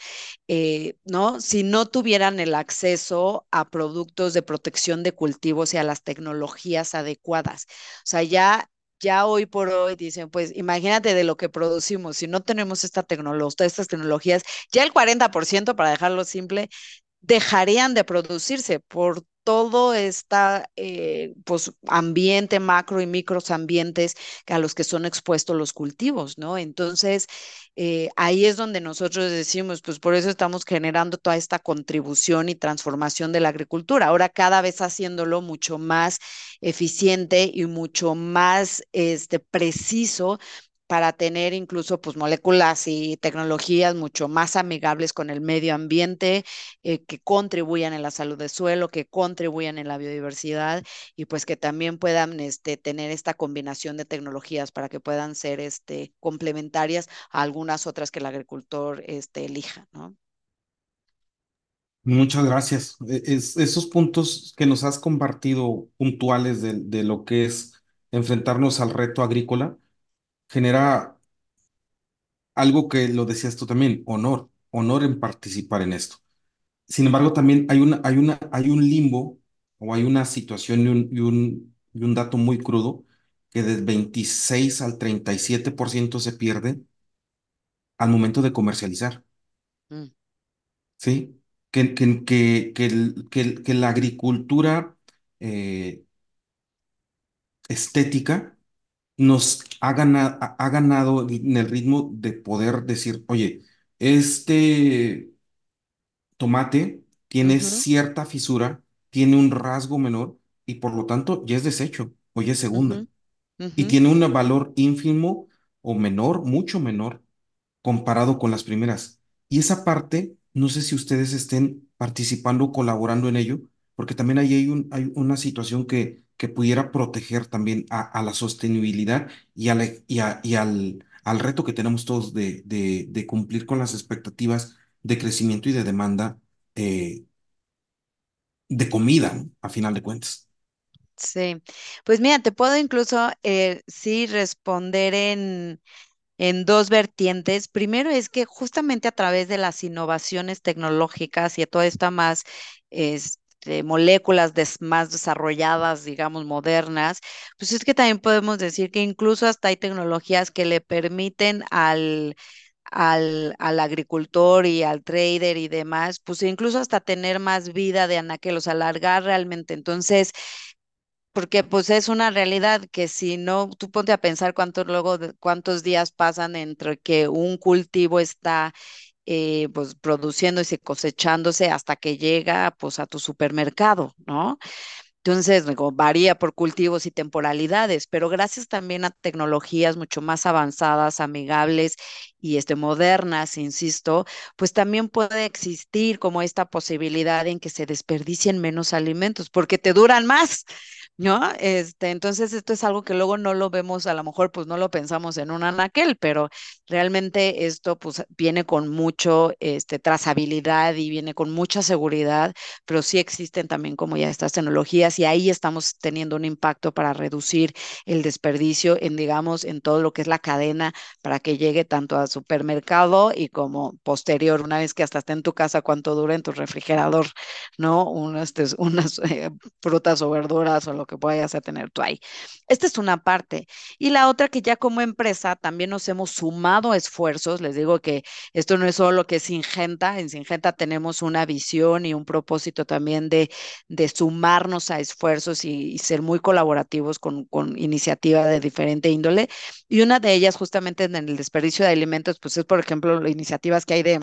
[SPEAKER 1] eh, ¿no? Si no tuvieran el acceso a productos de protección de cultivos y a las tecnologías adecuadas. O sea, ya ya hoy por hoy dicen, pues imagínate de lo que producimos, si no tenemos esta tecnología, estas tecnologías, ya el 40%, para dejarlo simple, dejarían de producirse por todo este pues, ambiente, macro y micros ambientes a los que son expuestos los cultivos, ¿no? Entonces, eh, ahí es donde nosotros decimos, pues por eso estamos generando toda esta contribución y transformación de la agricultura. Ahora cada vez haciéndolo mucho más eficiente y mucho más este, preciso para tener incluso pues moléculas y tecnologías mucho más amigables con el medio ambiente, eh, que contribuyan en la salud del suelo, que contribuyan en la biodiversidad y pues que también puedan este, tener esta combinación de tecnologías para que puedan ser este, complementarias a algunas otras que el agricultor este, elija, ¿no?
[SPEAKER 3] Muchas gracias. E, es, esos puntos que nos has compartido puntuales de, de lo que es enfrentarnos al reto agrícola, genera algo que lo decías tú también, honor, honor en participar en esto. Sin embargo, también hay, una, hay, una, hay un limbo o hay una situación y un, y un, y un dato muy crudo que del 26 al 37% se pierde al momento de comercializar. Mm. ¿Sí? Que, que, que, que, que la agricultura eh, estética nos ha ganado, ha ganado en el ritmo de poder decir, oye, este tomate tiene cierta fisura, tiene un rasgo menor y por lo tanto ya es desecho o ya es segunda. Y tiene un valor ínfimo o menor, mucho menor, comparado con las primeras. Y esa parte, no sé si ustedes estén participando o colaborando en ello, porque también ahí hay, un, hay una situación que que pudiera proteger también a, la sostenibilidad y, y, y al, al, reto que tenemos todos de, de, cumplir con las expectativas de crecimiento y de demanda eh, de comida, a final de cuentas.
[SPEAKER 1] Sí, pues mira, te puedo incluso eh, sí responder en, en dos vertientes. Primero es que justamente a través de las innovaciones tecnológicas y a toda esta más es, este, moléculas más desarrolladas, digamos, modernas, pues es que también podemos decir que incluso hasta hay tecnologías que le permiten al, al, al, agricultor y al trader y demás, pues incluso hasta tener más vida de anaquelos, alargar realmente. Entonces, porque pues es una realidad que si no, tú ponte a pensar cuántos luego, cuántos días pasan entre que un cultivo está eh, pues produciéndose, cosechándose hasta que llega pues a tu supermercado, ¿no? Entonces, varía por cultivos y temporalidades, pero gracias también a tecnologías mucho más avanzadas, amigables y este, modernas, insisto, pues también puede existir como esta posibilidad en que se desperdicien menos alimentos, porque te duran más. ¿No? Este, entonces esto es algo que luego no lo vemos, a lo mejor pues no lo pensamos en un anaquel, pero realmente esto pues viene con mucho este, trazabilidad y viene con mucha seguridad, pero sí existen también como ya estas tecnologías y ahí estamos teniendo un impacto para reducir el desperdicio en, digamos, en todo lo que es la cadena para que llegue tanto al supermercado y como posterior, una vez que hasta esté en tu casa, cuánto dura en tu refrigerador, ¿no? Unas, unas eh, frutas o verduras o lo que vayas a tener tú ahí. Esta es una parte. Y la otra que ya como empresa también nos hemos sumado esfuerzos. Les digo que esto no es solo lo que es Singenta. En Singenta tenemos una visión y un propósito también de, de sumarnos a esfuerzos y, ser muy colaborativos con, con iniciativas de diferente índole. Y una de ellas justamente en el desperdicio de alimentos, pues es por ejemplo iniciativas que hay de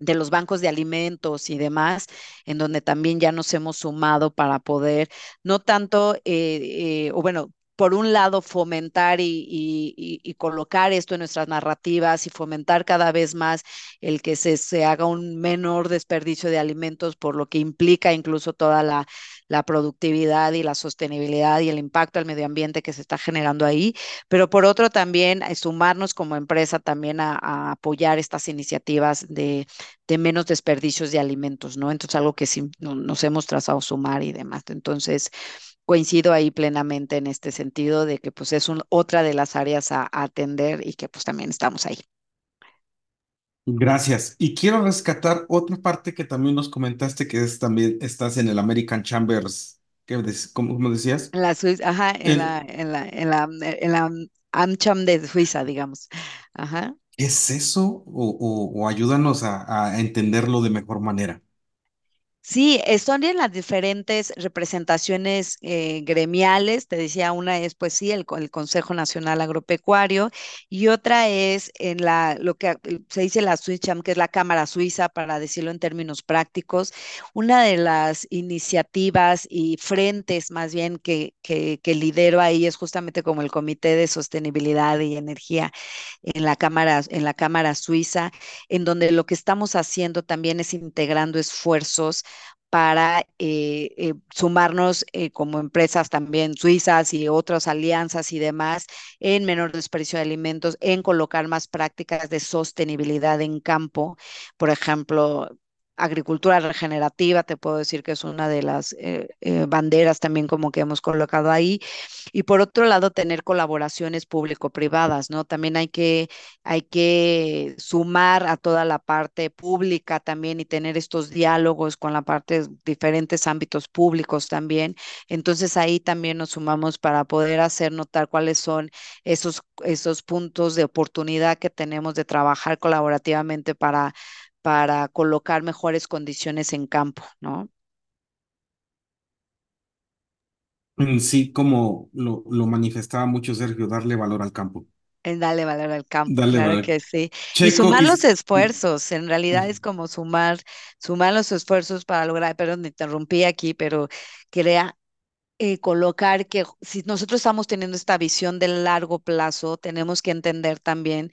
[SPEAKER 1] de los bancos de alimentos y demás, en donde también ya nos hemos sumado para poder, no tanto, eh, eh, o bueno, por un lado, fomentar y, y, y, colocar esto en nuestras narrativas y fomentar cada vez más el que se, se, haga un menor desperdicio de alimentos, por lo que implica incluso toda la, la productividad y la sostenibilidad y el impacto al medio ambiente que se está generando ahí, pero por otro también eh, sumarnos como empresa también a, apoyar estas iniciativas de, de, menos desperdicios de alimentos, ¿no? Entonces, algo que sí nos hemos trazado sumar y demás. Entonces, coincido ahí plenamente en este sentido de que pues es otra de las áreas a, atender y que pues también estamos ahí.
[SPEAKER 3] Gracias. Y quiero rescatar otra parte que también nos comentaste que es también estás en el American Chambers, ¿qué, cómo, cómo, decías?
[SPEAKER 1] En la Suiza, ajá, en, la, en, la, en, la, en la AmCham de Suiza, digamos. Ajá.
[SPEAKER 3] ¿Qué es eso? O, o, o ayúdanos a, a entenderlo de mejor manera.
[SPEAKER 1] Sí, son en las diferentes representaciones eh, gremiales. Te decía, una es, pues sí, el, Consejo Nacional Agropecuario y otra es en la, lo que se dice la SWICHAM, que es la Cámara Suiza, para decirlo en términos prácticos. Una de las iniciativas y frentes más bien que, que lidero ahí es justamente como el Comité de Sostenibilidad y Energía en la Cámara, en la Cámara Suiza, en donde lo que estamos haciendo también es integrando esfuerzos para eh, eh, sumarnos eh, como empresas también suizas y otras alianzas y demás en menor desperdicio de alimentos, en colocar más prácticas de sostenibilidad en campo. Por ejemplo, agricultura regenerativa, te puedo decir que es una de las eh, eh, banderas también como que hemos colocado ahí. Y por otro lado, tener colaboraciones público-privadas, ¿no? También hay que, hay que sumar a toda la parte pública también y tener estos diálogos con la parte, diferentes ámbitos públicos también. Entonces ahí también nos sumamos para poder hacer notar cuáles son esos, esos puntos de oportunidad que tenemos de trabajar colaborativamente para para colocar mejores condiciones en campo, ¿no?
[SPEAKER 3] Sí, como lo, lo manifestaba mucho Sergio, darle valor al campo.
[SPEAKER 1] En darle valor al campo, Dale claro valor. que sí. Checo, y sumar los esfuerzos, en realidad es como sumar, sumar los esfuerzos para lograr, perdón, me interrumpí aquí, pero quería eh, colocar que si nosotros estamos teniendo esta visión del largo plazo, tenemos que entender también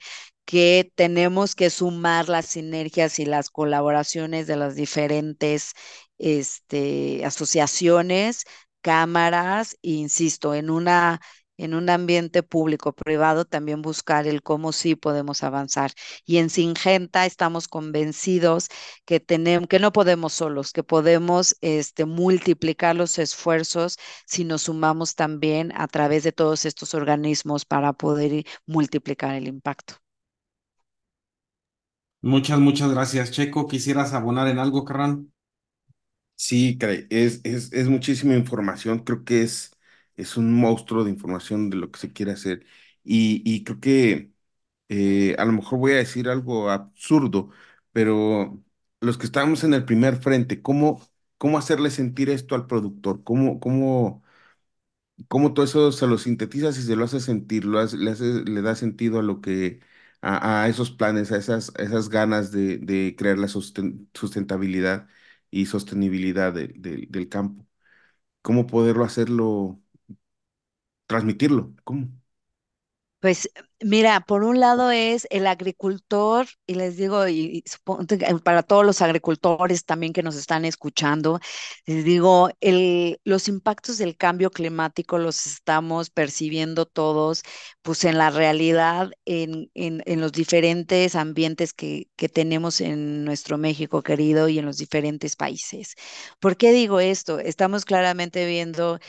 [SPEAKER 1] que tenemos que sumar las sinergias y las colaboraciones de las diferentes este, asociaciones, cámaras, e insisto, en una en un ambiente público-privado también buscar el cómo sí podemos avanzar. Y en Singenta estamos convencidos que, tenemos, que no podemos solos, que podemos este, multiplicar los esfuerzos si nos sumamos también a través de todos estos organismos para poder multiplicar el impacto.
[SPEAKER 3] Muchas, muchas gracias, Checo. ¿Quisieras abonar en algo, carnal?
[SPEAKER 2] Sí, es, es, es muchísima información. Creo que es, es un monstruo de información de lo que se quiere hacer. Y, y creo que eh, a lo mejor voy a decir algo absurdo, pero los que estamos en el primer frente, ¿cómo, cómo hacerle sentir esto al productor? ¿Cómo, cómo, cómo todo eso se lo sintetizas y se lo hace sentir, lo hace- le, hace- le da sentido a lo que, a, esos planes, a esas, esas ganas de, de crear la susten- sustentabilidad y sostenibilidad de- de- del campo. ¿Cómo poderlo hacerlo, transmitirlo? ¿Cómo?
[SPEAKER 1] Pues mira, por un lado es el agricultor, y les digo, y, que para todos los agricultores también que nos están escuchando, les digo, el, los impactos del cambio climático los estamos percibiendo todos, pues en la realidad, en, en, en los diferentes ambientes que, que tenemos en nuestro México querido y en los diferentes países. ¿Por qué digo esto? Estamos claramente viendo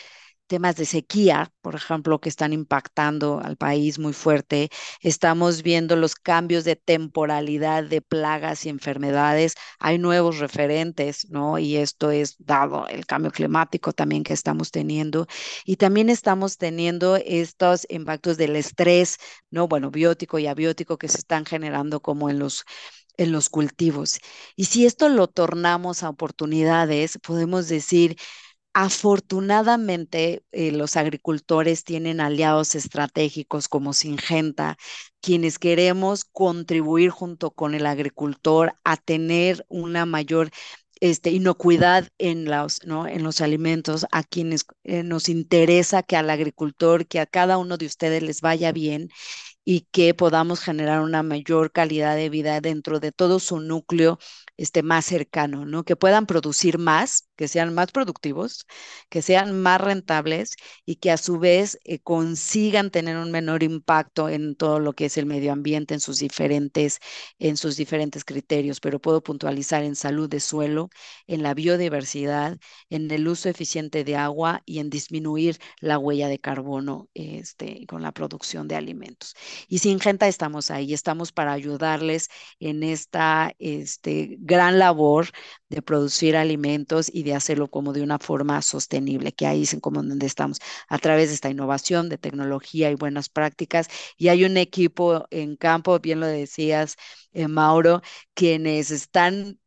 [SPEAKER 1] temas de sequía, por ejemplo, que están impactando al país muy fuerte. Estamos viendo los cambios de temporalidad de plagas y enfermedades. Hay nuevos referentes, ¿no? Y esto es dado el cambio climático también que estamos teniendo. Y también estamos teniendo estos impactos del estrés, ¿no? Bueno, biótico y abiótico que se están generando como en los en los cultivos. Y si esto lo tornamos a oportunidades, podemos decir, Afortunadamente, eh, los agricultores tienen aliados estratégicos como Singenta, quienes queremos contribuir junto con el agricultor a tener una mayor este, inocuidad en los, alimentos, a quienes eh, nos interesa que al agricultor, que a cada uno de ustedes les vaya bien y que podamos generar una mayor calidad de vida dentro de todo su núcleo este, más cercano, ¿no? Que puedan producir más, que sean más productivos, que sean más rentables y que a su vez eh, consigan tener un menor impacto en todo lo que es el medio ambiente, en sus diferentes, en sus diferentes criterios. Pero puedo puntualizar en salud de suelo, en la biodiversidad, en el uso eficiente de agua y en disminuir la huella de carbono este, con la producción de alimentos. Y sin Genta estamos ahí, estamos para ayudarles en esta este, gran labor de producir alimentos y de hacerlo como de una forma sostenible, que ahí es como donde estamos, a través de esta innovación, de tecnología y buenas prácticas. Y hay un equipo en campo, bien lo decías, eh, Mauro, quienes están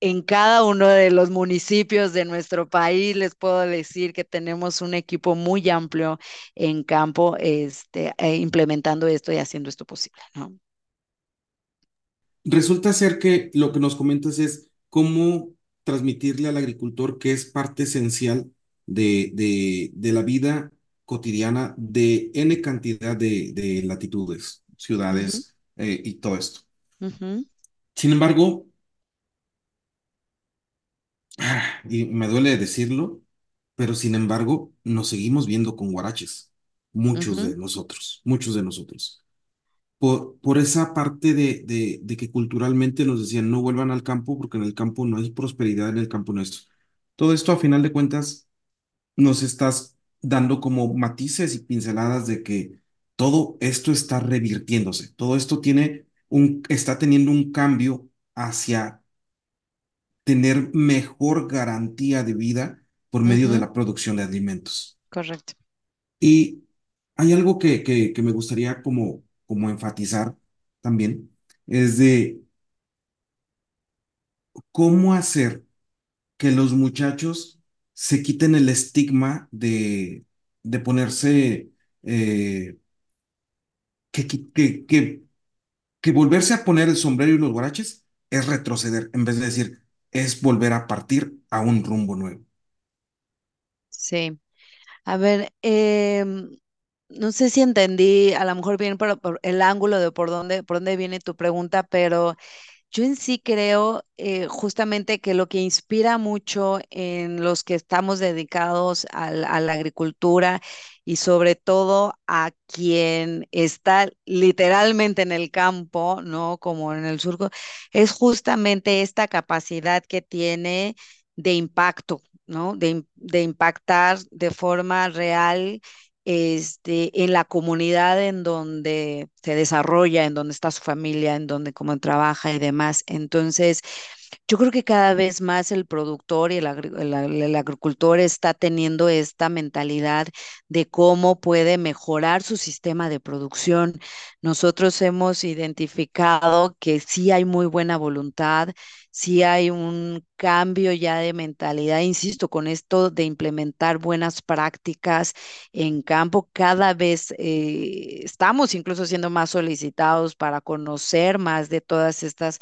[SPEAKER 1] en cada uno de los municipios de nuestro país, les puedo decir que tenemos un equipo muy amplio en campo este, eh, implementando esto y haciendo esto posible, ¿no?
[SPEAKER 3] Resulta ser que lo que nos comentas es cómo transmitirle al agricultor que es parte esencial de, de, de la vida cotidiana de N cantidad de, de latitudes, ciudades eh, y todo esto. Sin embargo, y me duele decirlo, pero sin embargo, nos seguimos viendo con guaraches, muchos de nosotros, muchos de nosotros. Por, por esa parte de, de, de que culturalmente nos decían no vuelvan al campo porque en el campo no hay prosperidad, en el campo nuestro. Todo esto, a final de cuentas, nos estás dando como matices y pinceladas de que todo esto está revirtiéndose, todo esto tiene un, está teniendo un cambio hacia tener mejor garantía de vida por medio de la producción de alimentos.
[SPEAKER 1] correcto.
[SPEAKER 3] Y hay algo que, que, que me gustaría como, como enfatizar también, es de cómo hacer que los muchachos se quiten el estigma de, de ponerse, eh, que, que, que, volverse a poner el sombrero y los guaraches es retroceder, en vez de decir, es volver a partir a un rumbo nuevo.
[SPEAKER 1] Sí. A ver, em, no sé si entendí a lo mejor bien por, por el ángulo de por dónde, por dónde viene tu pregunta, pero Yo en sí creo eh, justamente que lo que inspira mucho en los que estamos dedicados al- a la agricultura y sobre todo a quien está literalmente en el campo, ¿no? Como en el surco, es justamente esta capacidad que tiene de impacto, ¿no? De, de impactar de forma real este, en la comunidad en donde se desarrolla, en donde está su familia, en donde como trabaja y demás. Entonces, yo creo que cada vez más el productor y el, el agricultor está teniendo esta mentalidad de cómo puede mejorar su sistema de producción. Nosotros hemos identificado que sí hay muy buena voluntad, sí hay un cambio ya de mentalidad, insisto, con esto de implementar buenas prácticas en campo, cada vez eh, estamos incluso siendo más solicitados para conocer más de todas estas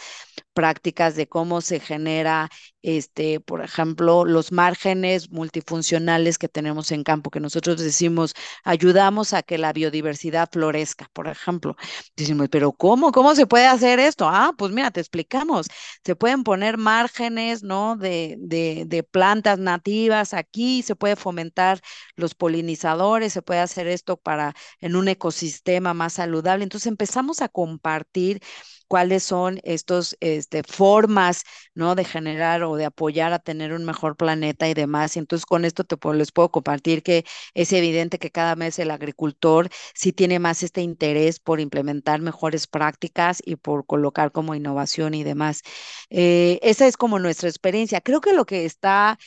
[SPEAKER 1] prácticas de cómo se genera, este, por ejemplo, los márgenes multifuncionales que tenemos en campo, que nosotros decimos, ayudamos a que la biodiversidad florezca, por ejemplo. Decimos, pero ¿cómo? ¿Cómo se puede hacer esto? Ah, pues mira, te explicamos. Se pueden poner márgenes, De, de, de plantas nativas aquí, se puede fomentar los polinizadores, se puede hacer esto para en un ecosistema más saludable. Entonces empezamos a compartir cuáles son estas este, formas, ¿no? De generar o de apoyar a tener un mejor planeta y demás. Y entonces con esto te puedo, les puedo compartir que es evidente que cada mes el agricultor sí tiene más este interés por implementar mejores prácticas y por colocar como innovación y demás. Eh, esa es como nuestra experiencia. Creo que lo que está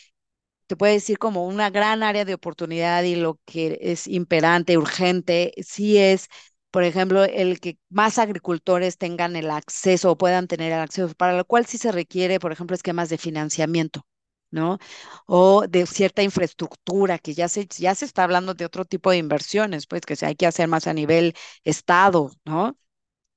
[SPEAKER 1] te puede decir como una gran área de oportunidad y lo que es imperante, urgente, sí es, por ejemplo, el que más agricultores tengan el acceso o puedan tener el acceso, para lo cual sí se requiere, por ejemplo, esquemas de financiamiento. ¿no? O de cierta infraestructura, que ya se, ya se está hablando de otro tipo de inversiones, pues que hay que hacer más a nivel Estado, ¿no?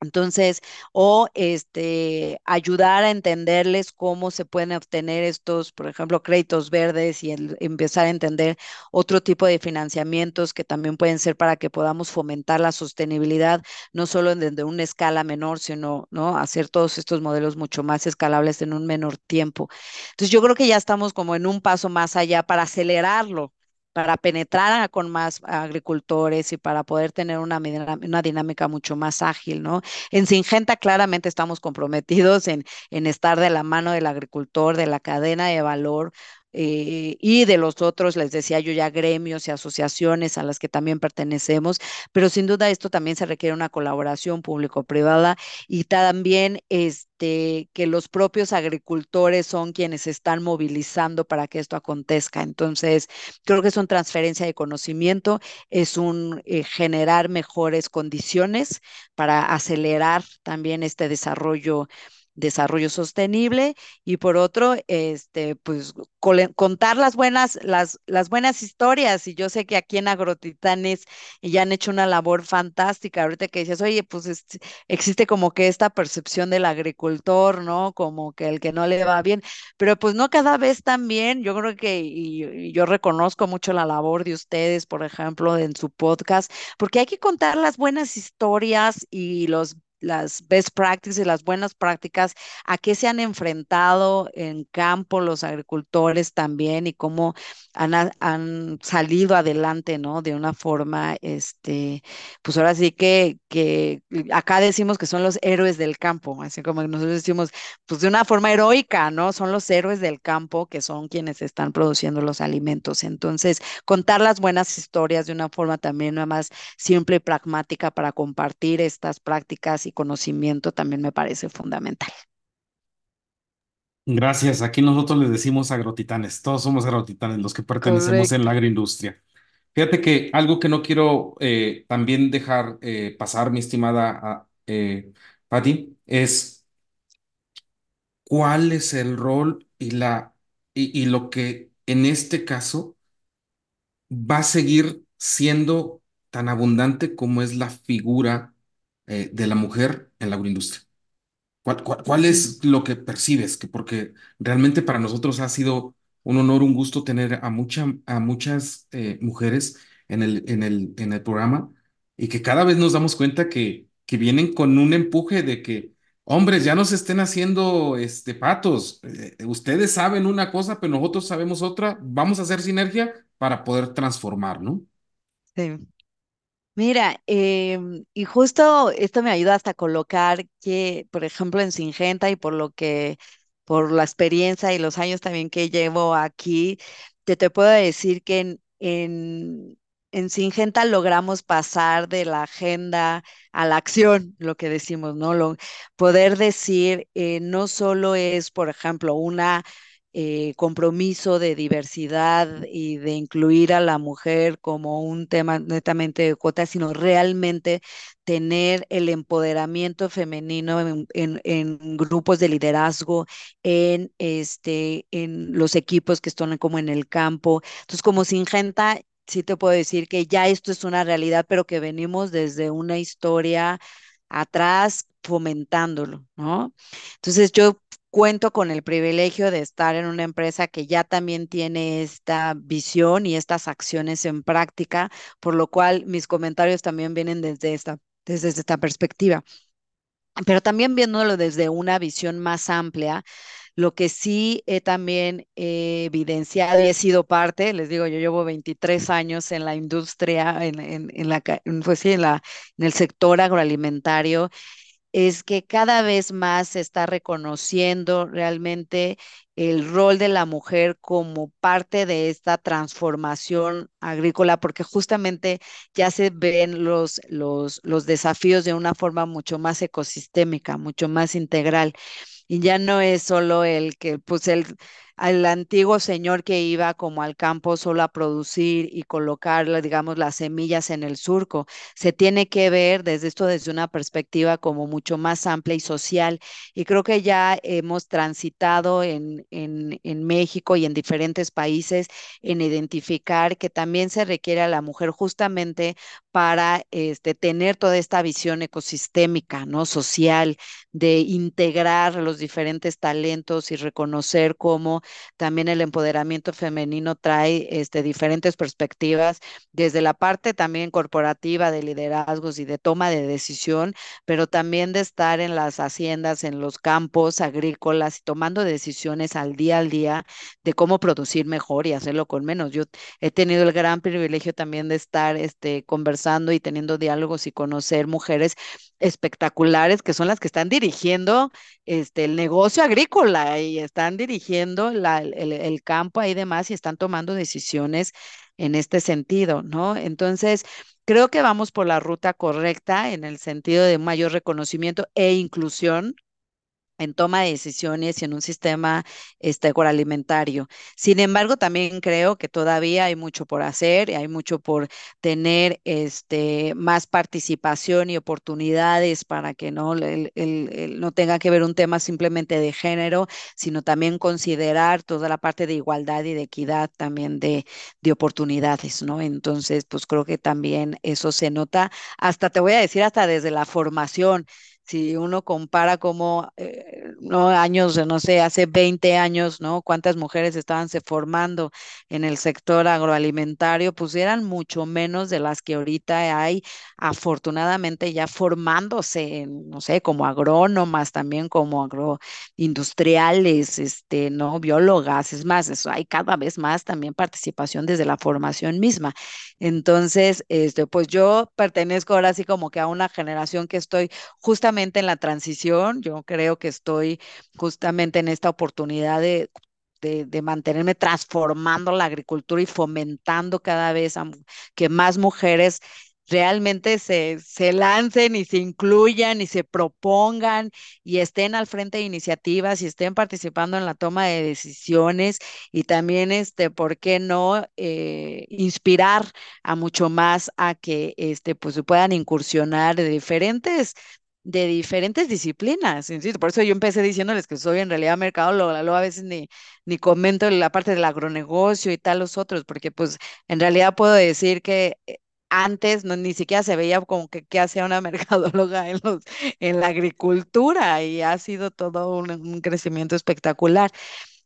[SPEAKER 1] Entonces, o este, ayudar a entenderles cómo se pueden obtener estos, por ejemplo, créditos verdes y empezar a entender otro tipo de financiamientos que también pueden ser para que podamos fomentar la sostenibilidad, no solo desde una escala menor, sino ¿no? hacer todos estos modelos mucho más escalables en un menor tiempo. Entonces, yo creo que ya estamos como en un paso más allá para acelerarlo, para penetrar con más agricultores y para poder tener una, una dinámica mucho más ágil, ¿no? En Singenta claramente estamos comprometidos en, en estar de la mano del agricultor, de la cadena de valor, eh, y de los otros, les decía yo ya, gremios y asociaciones a las que también pertenecemos, pero sin duda esto también se requiere una colaboración público-privada y también este, que los propios agricultores son quienes están movilizando para que esto acontezca. Entonces, creo que es una transferencia de conocimiento, es un eh, generar mejores condiciones para acelerar también este desarrollo desarrollo sostenible y por otro, este, pues contar las buenas, las, las buenas historias. Y yo sé que aquí en Agrotitanes ya han hecho una labor fantástica. Ahorita que dices, oye, pues existe como que esta percepción del agricultor, ¿no? Como que el que no le va bien, pero pues no cada vez también. Yo creo que, y, y yo reconozco mucho la labor de ustedes, por ejemplo, en su podcast, porque hay que contar las buenas historias y los las best practices, las buenas prácticas, a qué se han enfrentado en campo los agricultores también y cómo han, han, salido adelante, ¿no? De una forma, este, pues ahora sí que, que acá decimos que son los héroes del campo, así como nosotros decimos, pues de una forma heroica, ¿no? Son los héroes del campo que son quienes están produciendo los alimentos. Entonces, contar las buenas historias de una forma también más simple y pragmática para compartir estas prácticas y conocimiento también me parece fundamental.
[SPEAKER 3] Gracias. Aquí nosotros les decimos agrotitanes. Todos somos agrotitanes, los que pertenecemos en la agroindustria. Fíjate que algo que no quiero eh, también dejar eh, pasar, mi estimada eh, Patti, es cuál es el rol y, la, y, y lo que en este caso va a seguir siendo tan abundante como es la figura eh, de la mujer en la agroindustria. ¿Cuál, cuál, cuál es lo que percibes? Que porque realmente para nosotros ha sido un honor, un gusto tener a, mucha, a muchas eh, mujeres en el, en el, en el programa y que cada vez nos damos cuenta que, que vienen con un empuje de que, hombres, ya no se estén haciendo este, patos. Eh, ustedes saben una cosa, pero nosotros sabemos otra. Vamos a hacer sinergia para poder transformar, ¿no?
[SPEAKER 1] Sí. Mira, em, y justo esto me ayuda hasta colocar que, por ejemplo, en Singenta y por lo que, por la experiencia y los años también que llevo aquí, te, te puedo decir que en, en, en Singenta logramos pasar de la agenda a la acción, lo que decimos, ¿no? Lo, poder decir, eh, no solo es, por ejemplo, una eh, compromiso de diversidad y de incluir a la mujer como un tema netamente de cuota, sino realmente tener el empoderamiento femenino en, grupos de liderazgo, en, este, en los equipos que están como en el campo. Entonces, como Singenta, sí te puedo decir que ya esto es una realidad, pero que venimos desde una historia atrás fomentándolo, ¿no? Entonces yo cuento con el privilegio de estar en una empresa que ya también tiene esta visión y estas acciones en práctica, por lo cual mis comentarios también vienen desde esta, desde esta perspectiva. Pero también viéndolo desde una visión más amplia, lo que sí he también he evidenciado y he sido parte, les digo, yo llevo 23 años en la industria, en, en, en la, pues sí, en, la, en el sector agroalimentario es que cada vez más se está reconociendo realmente el rol de la mujer como parte de esta transformación agrícola, porque justamente ya se ven los, los, los desafíos de una forma mucho más ecosistémica, mucho más integral. Y ya no es solo el que, pues, el, al antiguo señor que iba como al campo solo a producir y colocar, digamos, las semillas en el surco. Se tiene que ver desde esto, desde una perspectiva como mucho más amplia y social. Y creo que ya hemos transitado en, en, México y en diferentes países en identificar que también se requiere a la mujer justamente para este, tener toda esta visión ecosistémica, ¿no? Social, de integrar los diferentes talentos y reconocer cómo también el empoderamiento femenino trae este, diferentes perspectivas, desde la parte también corporativa de liderazgos y de toma de decisión, pero también de estar en las haciendas, en los campos agrícolas y tomando decisiones al día al día de cómo producir mejor y hacerlo con menos. Yo he tenido el gran privilegio también de estar este, conversando y teniendo diálogos y conocer mujeres espectaculares que son las que están dirigiendo este, el negocio agrícola y están dirigiendo la, el, el campo y demás y están tomando decisiones en este sentido, ¿no? Entonces, creo que vamos por la ruta correcta en el sentido de mayor reconocimiento e inclusión en toma de decisiones y en un sistema este, agroalimentario. Sin embargo, también creo que todavía hay mucho por hacer, y hay mucho por tener este, más participación y oportunidades para que no, el, no tenga que ver un tema simplemente de género, sino también considerar toda la parte de igualdad y de equidad también de, de oportunidades, ¿no? Entonces, pues creo que también eso se nota, hasta te voy a decir, hasta desde la formación si uno compara como eh, no años, no sé, hace 20 años, ¿no? Cuántas mujeres estaban se formando en el sector agroalimentario, pues eran mucho menos de las que ahorita hay, afortunadamente ya formándose, no sé, como agrónomas, también como agroindustriales, este, ¿no? Biólogas, es más, eso hay cada vez más también participación desde la formación misma. Entonces, este, pues yo pertenezco ahora sí como que a una generación que estoy justamente en la transición, yo creo que estoy justamente en esta oportunidad de, de, de, mantenerme transformando la agricultura y fomentando cada vez a, que más mujeres realmente se, se lancen y se incluyan y se propongan y estén al frente de iniciativas y estén participando en la toma de decisiones y también, este, ¿por qué no eh, inspirar a mucho más a que este, pues, puedan incursionar de diferentes de diferentes disciplinas, insisto, por eso yo empecé diciéndoles que soy en realidad mercado, luego a veces ni, ni comento la parte del agronegocio y tal los otros, porque pues en realidad puedo decir que eh, antes no, ni siquiera se veía como que qué hacía una <laughs> mercadóloga en, los, en la agricultura y ha sido todo un crecimiento espectacular.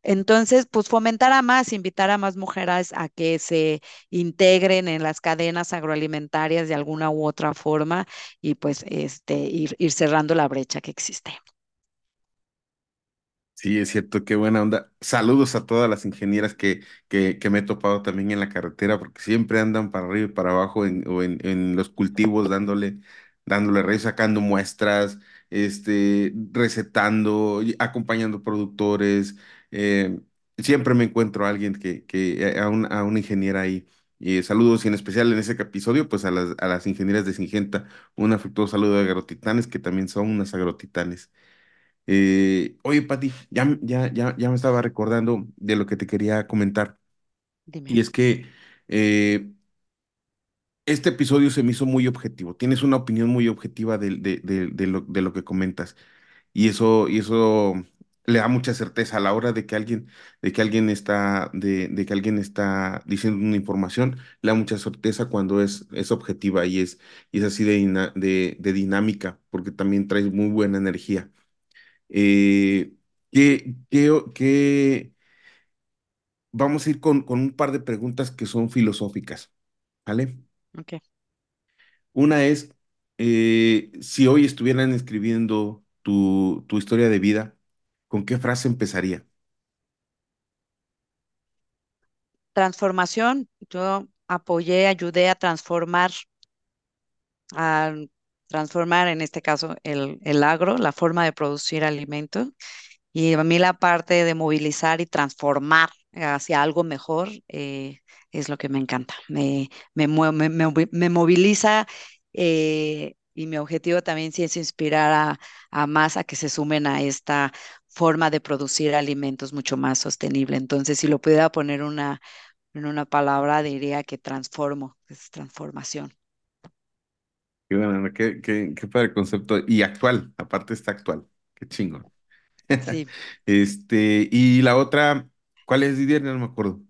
[SPEAKER 1] Entonces, pues fomentar a más, invitar a más mujeres a que se integren en las cadenas agroalimentarias de alguna u otra forma y pues este, ir, cerrando la brecha que existe.
[SPEAKER 2] Sí, es cierto, qué buena onda. Saludos a todas las ingenieras que, que, me he topado también en la carretera, porque siempre andan para arriba y para abajo en, o en, en los cultivos, dándole, dándole rey, sacando muestras, este, recetando, acompañando productores. Eh, siempre me encuentro a alguien que, que eh, a, un- a una ingeniera ahí. Y saludos y en especial en ese episodio, pues a las, a las ingenieras de Singenta, un afectuoso saludo de agrotitanes, que también son unas agrotitanes. Eh, oye, Pati, ya, ya, ya, ya me estaba recordando de lo que te quería comentar.
[SPEAKER 1] Dime.
[SPEAKER 2] Y es que eh, este episodio se me hizo muy objetivo. Tienes una opinión muy objetiva de, de, de, de lo, de lo que comentas. Y eso, y eso le da mucha certeza a la hora de que alguien, de que alguien está, de, de que alguien está diciendo una información, le da mucha certeza cuando es, es objetiva y es, y es así de, dina- de, de dinámica, porque también trae muy buena energía. Eh, ¿qué, qué, qué- Vamos a ir con, con un par de preguntas que son filosóficas, ¿vale? Una es, eh, si hoy estuvieran escribiendo tu, tu historia de vida, ¿con qué frase empezaría?
[SPEAKER 1] Transformación, yo apoyé, ayudé a transformar, a transformar en este caso el, el agro, la forma de producir alimentos Y a mí la parte de movilizar y transformar hacia algo mejor eh, es lo que me encanta. Me, me, me, me moviliza eh, y mi objetivo también sí es inspirar a, a más a que se sumen a esta forma de producir alimentos mucho más sostenible. Entonces, si lo pudiera poner una, en una palabra, diría que transformo, es transformación.
[SPEAKER 2] Qué bueno, qué, qué, qué padre concepto. Y actual, aparte está actual. Qué chingo.
[SPEAKER 1] Sí. <laughs>
[SPEAKER 2] Este, y la otra, ¿cuál es, Didier? No me acuerdo.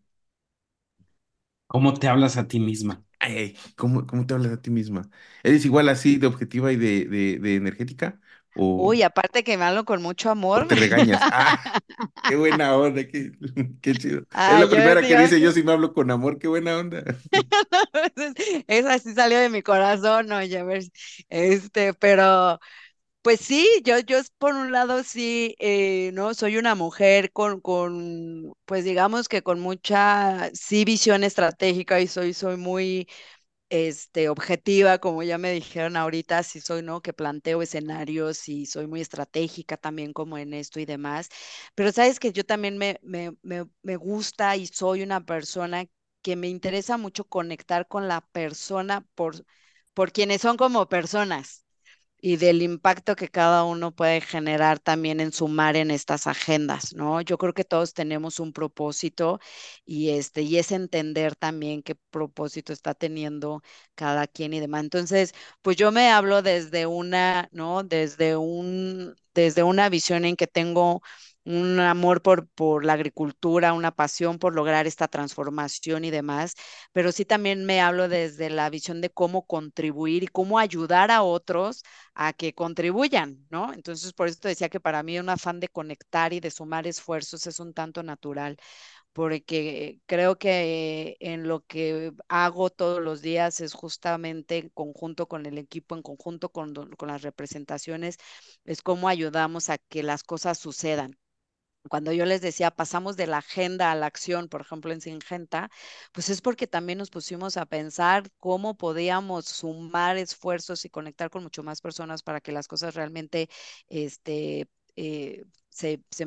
[SPEAKER 3] ¿Cómo te hablas a ti misma?
[SPEAKER 2] Ay, ¿cómo, cómo te hablas a ti misma? ¿Eres igual así de objetiva y de, de, de energética? ¿O,
[SPEAKER 1] Uy, aparte que me hablo con mucho amor.
[SPEAKER 2] te regañas? <laughs> Ah, qué buena onda, qué, qué chido. Es la primera que dice yo sí me hablo con amor, qué buena onda. <laughs>
[SPEAKER 1] esa sí salió de mi corazón, oye, a ver, este, pero Pues sí, yo, yo por un lado sí, eh, ¿no? Soy una mujer con, con, pues digamos que con mucha, sí, visión estratégica y soy, soy muy, este, objetiva, como ya me dijeron ahorita, sí soy, ¿no? Que planteo escenarios y soy muy estratégica también como en esto y demás. Pero sabes que yo también me, me, me, me gusta y soy una persona que me interesa mucho conectar con la persona por, por quienes son como personas y del impacto que cada uno puede generar también en sumar en estas agendas, ¿no? Yo creo que todos tenemos un propósito y este y es entender también qué propósito está teniendo cada quien y demás. Entonces, pues yo me hablo desde una, ¿no? Desde un desde una visión en que tengo un amor por, por la agricultura, una pasión por lograr esta transformación y demás, pero sí también me hablo desde la visión de cómo contribuir y cómo ayudar a otros a que contribuyan, ¿no? Entonces, por eso te decía que para mí un afán de conectar y de sumar esfuerzos es un tanto natural, porque creo que en lo que hago todos los días es justamente en conjunto con el equipo, en conjunto con, con las representaciones, es cómo ayudamos a que las cosas sucedan cuando yo les decía, pasamos de la agenda a la acción, por ejemplo, en Singenta, pues es porque también nos pusimos a pensar cómo podíamos sumar esfuerzos y conectar con mucho más personas para que las cosas realmente este, eh, se, se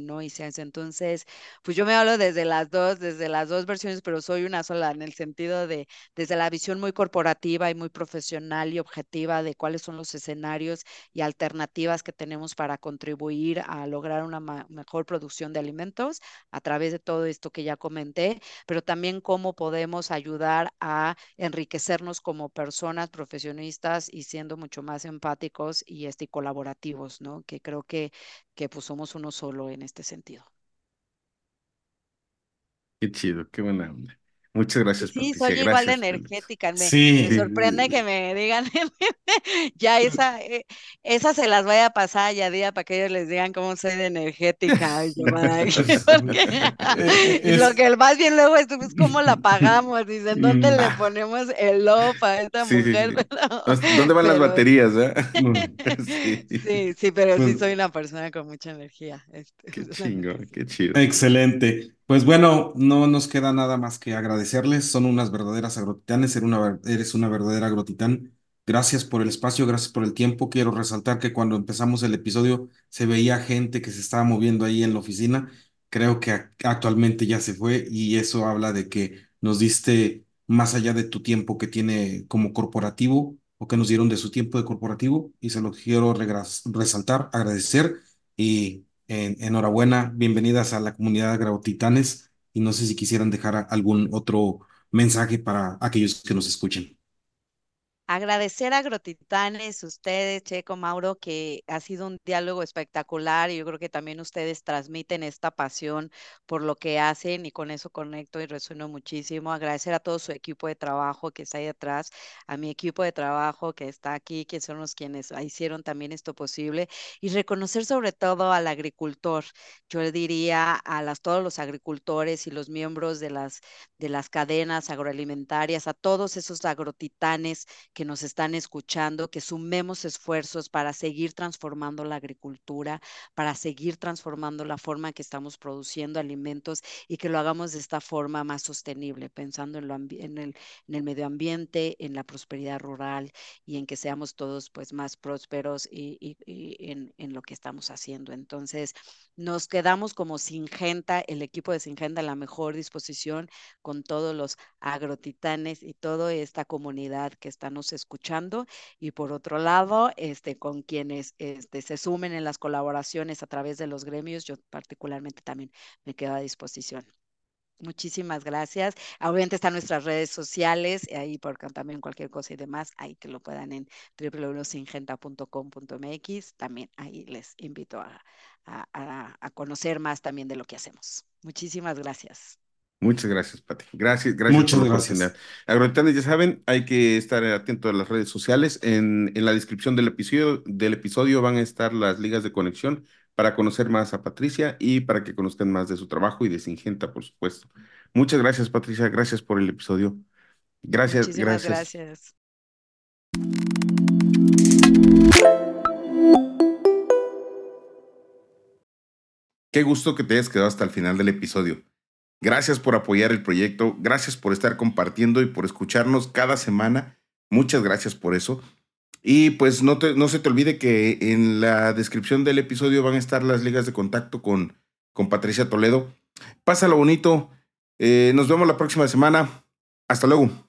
[SPEAKER 1] ¿no? Y se hace. Entonces, pues yo me hablo desde las dos, desde las dos versiones, pero soy una sola en el sentido de, desde la visión muy corporativa y muy profesional y objetiva de cuáles son los escenarios y alternativas que tenemos para contribuir a lograr una mejor producción de alimentos a través de todo esto que ya comenté, pero también cómo podemos ayudar a enriquecernos como personas profesionistas y siendo mucho más empáticos y, este, colaborativos, ¿no? Que creo que, que pues somos uno solo en este sentido.
[SPEAKER 2] Qué chido, qué buena onda. Muchas gracias,
[SPEAKER 1] sí,
[SPEAKER 2] Patricia.
[SPEAKER 1] soy igual de energética. Me, sorprende que me digan, <laughs> ya esa, eh, esa se las voy a pasar ya día para que ellos les digan cómo soy de energética. <laughs> <laughs> Porque- lo
[SPEAKER 3] es,
[SPEAKER 1] que más bien luego es, pues, cómo la pagamos. Dicen, ¿dónde le
[SPEAKER 3] Ah.
[SPEAKER 1] ponemos el off a esta
[SPEAKER 2] Sí,
[SPEAKER 1] mujer?
[SPEAKER 2] sí.
[SPEAKER 1] Pero-
[SPEAKER 2] ¿Dónde ¿Dónde van las baterías? eh?
[SPEAKER 3] mm,
[SPEAKER 2] Sí.
[SPEAKER 1] Sí, sí, pero sí
[SPEAKER 3] Pues-
[SPEAKER 1] soy una persona con mucha energía. este,
[SPEAKER 2] Qué chingo, qué chido.
[SPEAKER 3] Excelente. Pues bueno, no nos queda nada más que agradecerles. Son unas verdaderas agrotitanes. Eres una, eres una verdadera agrotitán. Gracias por el espacio, gracias por el tiempo. Quiero resaltar que cuando empezamos el episodio se veía gente que se estaba moviendo ahí en la oficina. Creo que ac- actualmente ya se fue y eso habla de que nos diste más allá de tu tiempo que tiene como corporativo o que nos dieron de su tiempo de corporativo y se lo quiero resaltar, agradecer y en- enhorabuena, bienvenidas a la comunidad Agrotitanes y no sé si quisieran dejar algún otro mensaje para aquellos que nos escuchen.
[SPEAKER 1] Agradecer a Agrotitanes, ustedes, Checo, Mauro, que ha sido un diálogo espectacular y yo creo que también ustedes transmiten esta pasión por lo que hacen y con eso conecto y resueno muchísimo. Agradecer a todo su equipo de trabajo que está ahí atrás, a mi equipo de trabajo que está aquí, que son los quienes hicieron también esto posible y reconocer sobre todo al agricultor. Yo diría a las, todos los agricultores y los miembros de las, de las cadenas agroalimentarias, a todos esos agrotitanes que nos están escuchando, que sumemos esfuerzos para seguir transformando la agricultura, para seguir transformando la forma en que estamos produciendo alimentos y que lo hagamos de esta forma más sostenible, pensando en, el, medio ambiente, en la prosperidad rural y en que seamos todos pues más prósperos y, en, en, lo que estamos haciendo. Entonces, nos quedamos como Singenta, el equipo de Singenta en la mejor disposición con todos los agrotitanes y toda esta comunidad que está no estamos escuchando y por otro lado, este, con quienes este, se sumen en las colaboraciones a través de los gremios, yo particularmente también me quedo a disposición. Muchísimas gracias. Obviamente están nuestras redes sociales, ahí por también cualquier cosa y demás, ahí que lo puedan en www.singenta.com.mx. También ahí les invito a, a, conocer más también de lo que hacemos. Muchísimas gracias.
[SPEAKER 2] Muchas gracias, Pati. Gracias, gracias
[SPEAKER 3] Muchas por la gracias.
[SPEAKER 2] oportunidad. ya saben, hay que estar atentos a las redes sociales. En, en la descripción del episodio, del episodio van a estar las ligas de conexión para conocer más a Patricia y para que conozcan más de su trabajo y de Singenta, por supuesto. Muchas gracias, Patricia. Gracias por el episodio. Gracias,
[SPEAKER 1] Muchísimas gracias. gracias.
[SPEAKER 2] Qué gusto que te hayas quedado hasta el final del episodio. Gracias por apoyar el proyecto, gracias por estar compartiendo y por escucharnos cada semana. Muchas gracias por eso. Y pues no, no se te olvide que en la descripción del episodio van a estar las ligas de contacto con, con Patricia Toledo. Pásalo bonito. Eh, nos vemos la próxima semana. Hasta luego.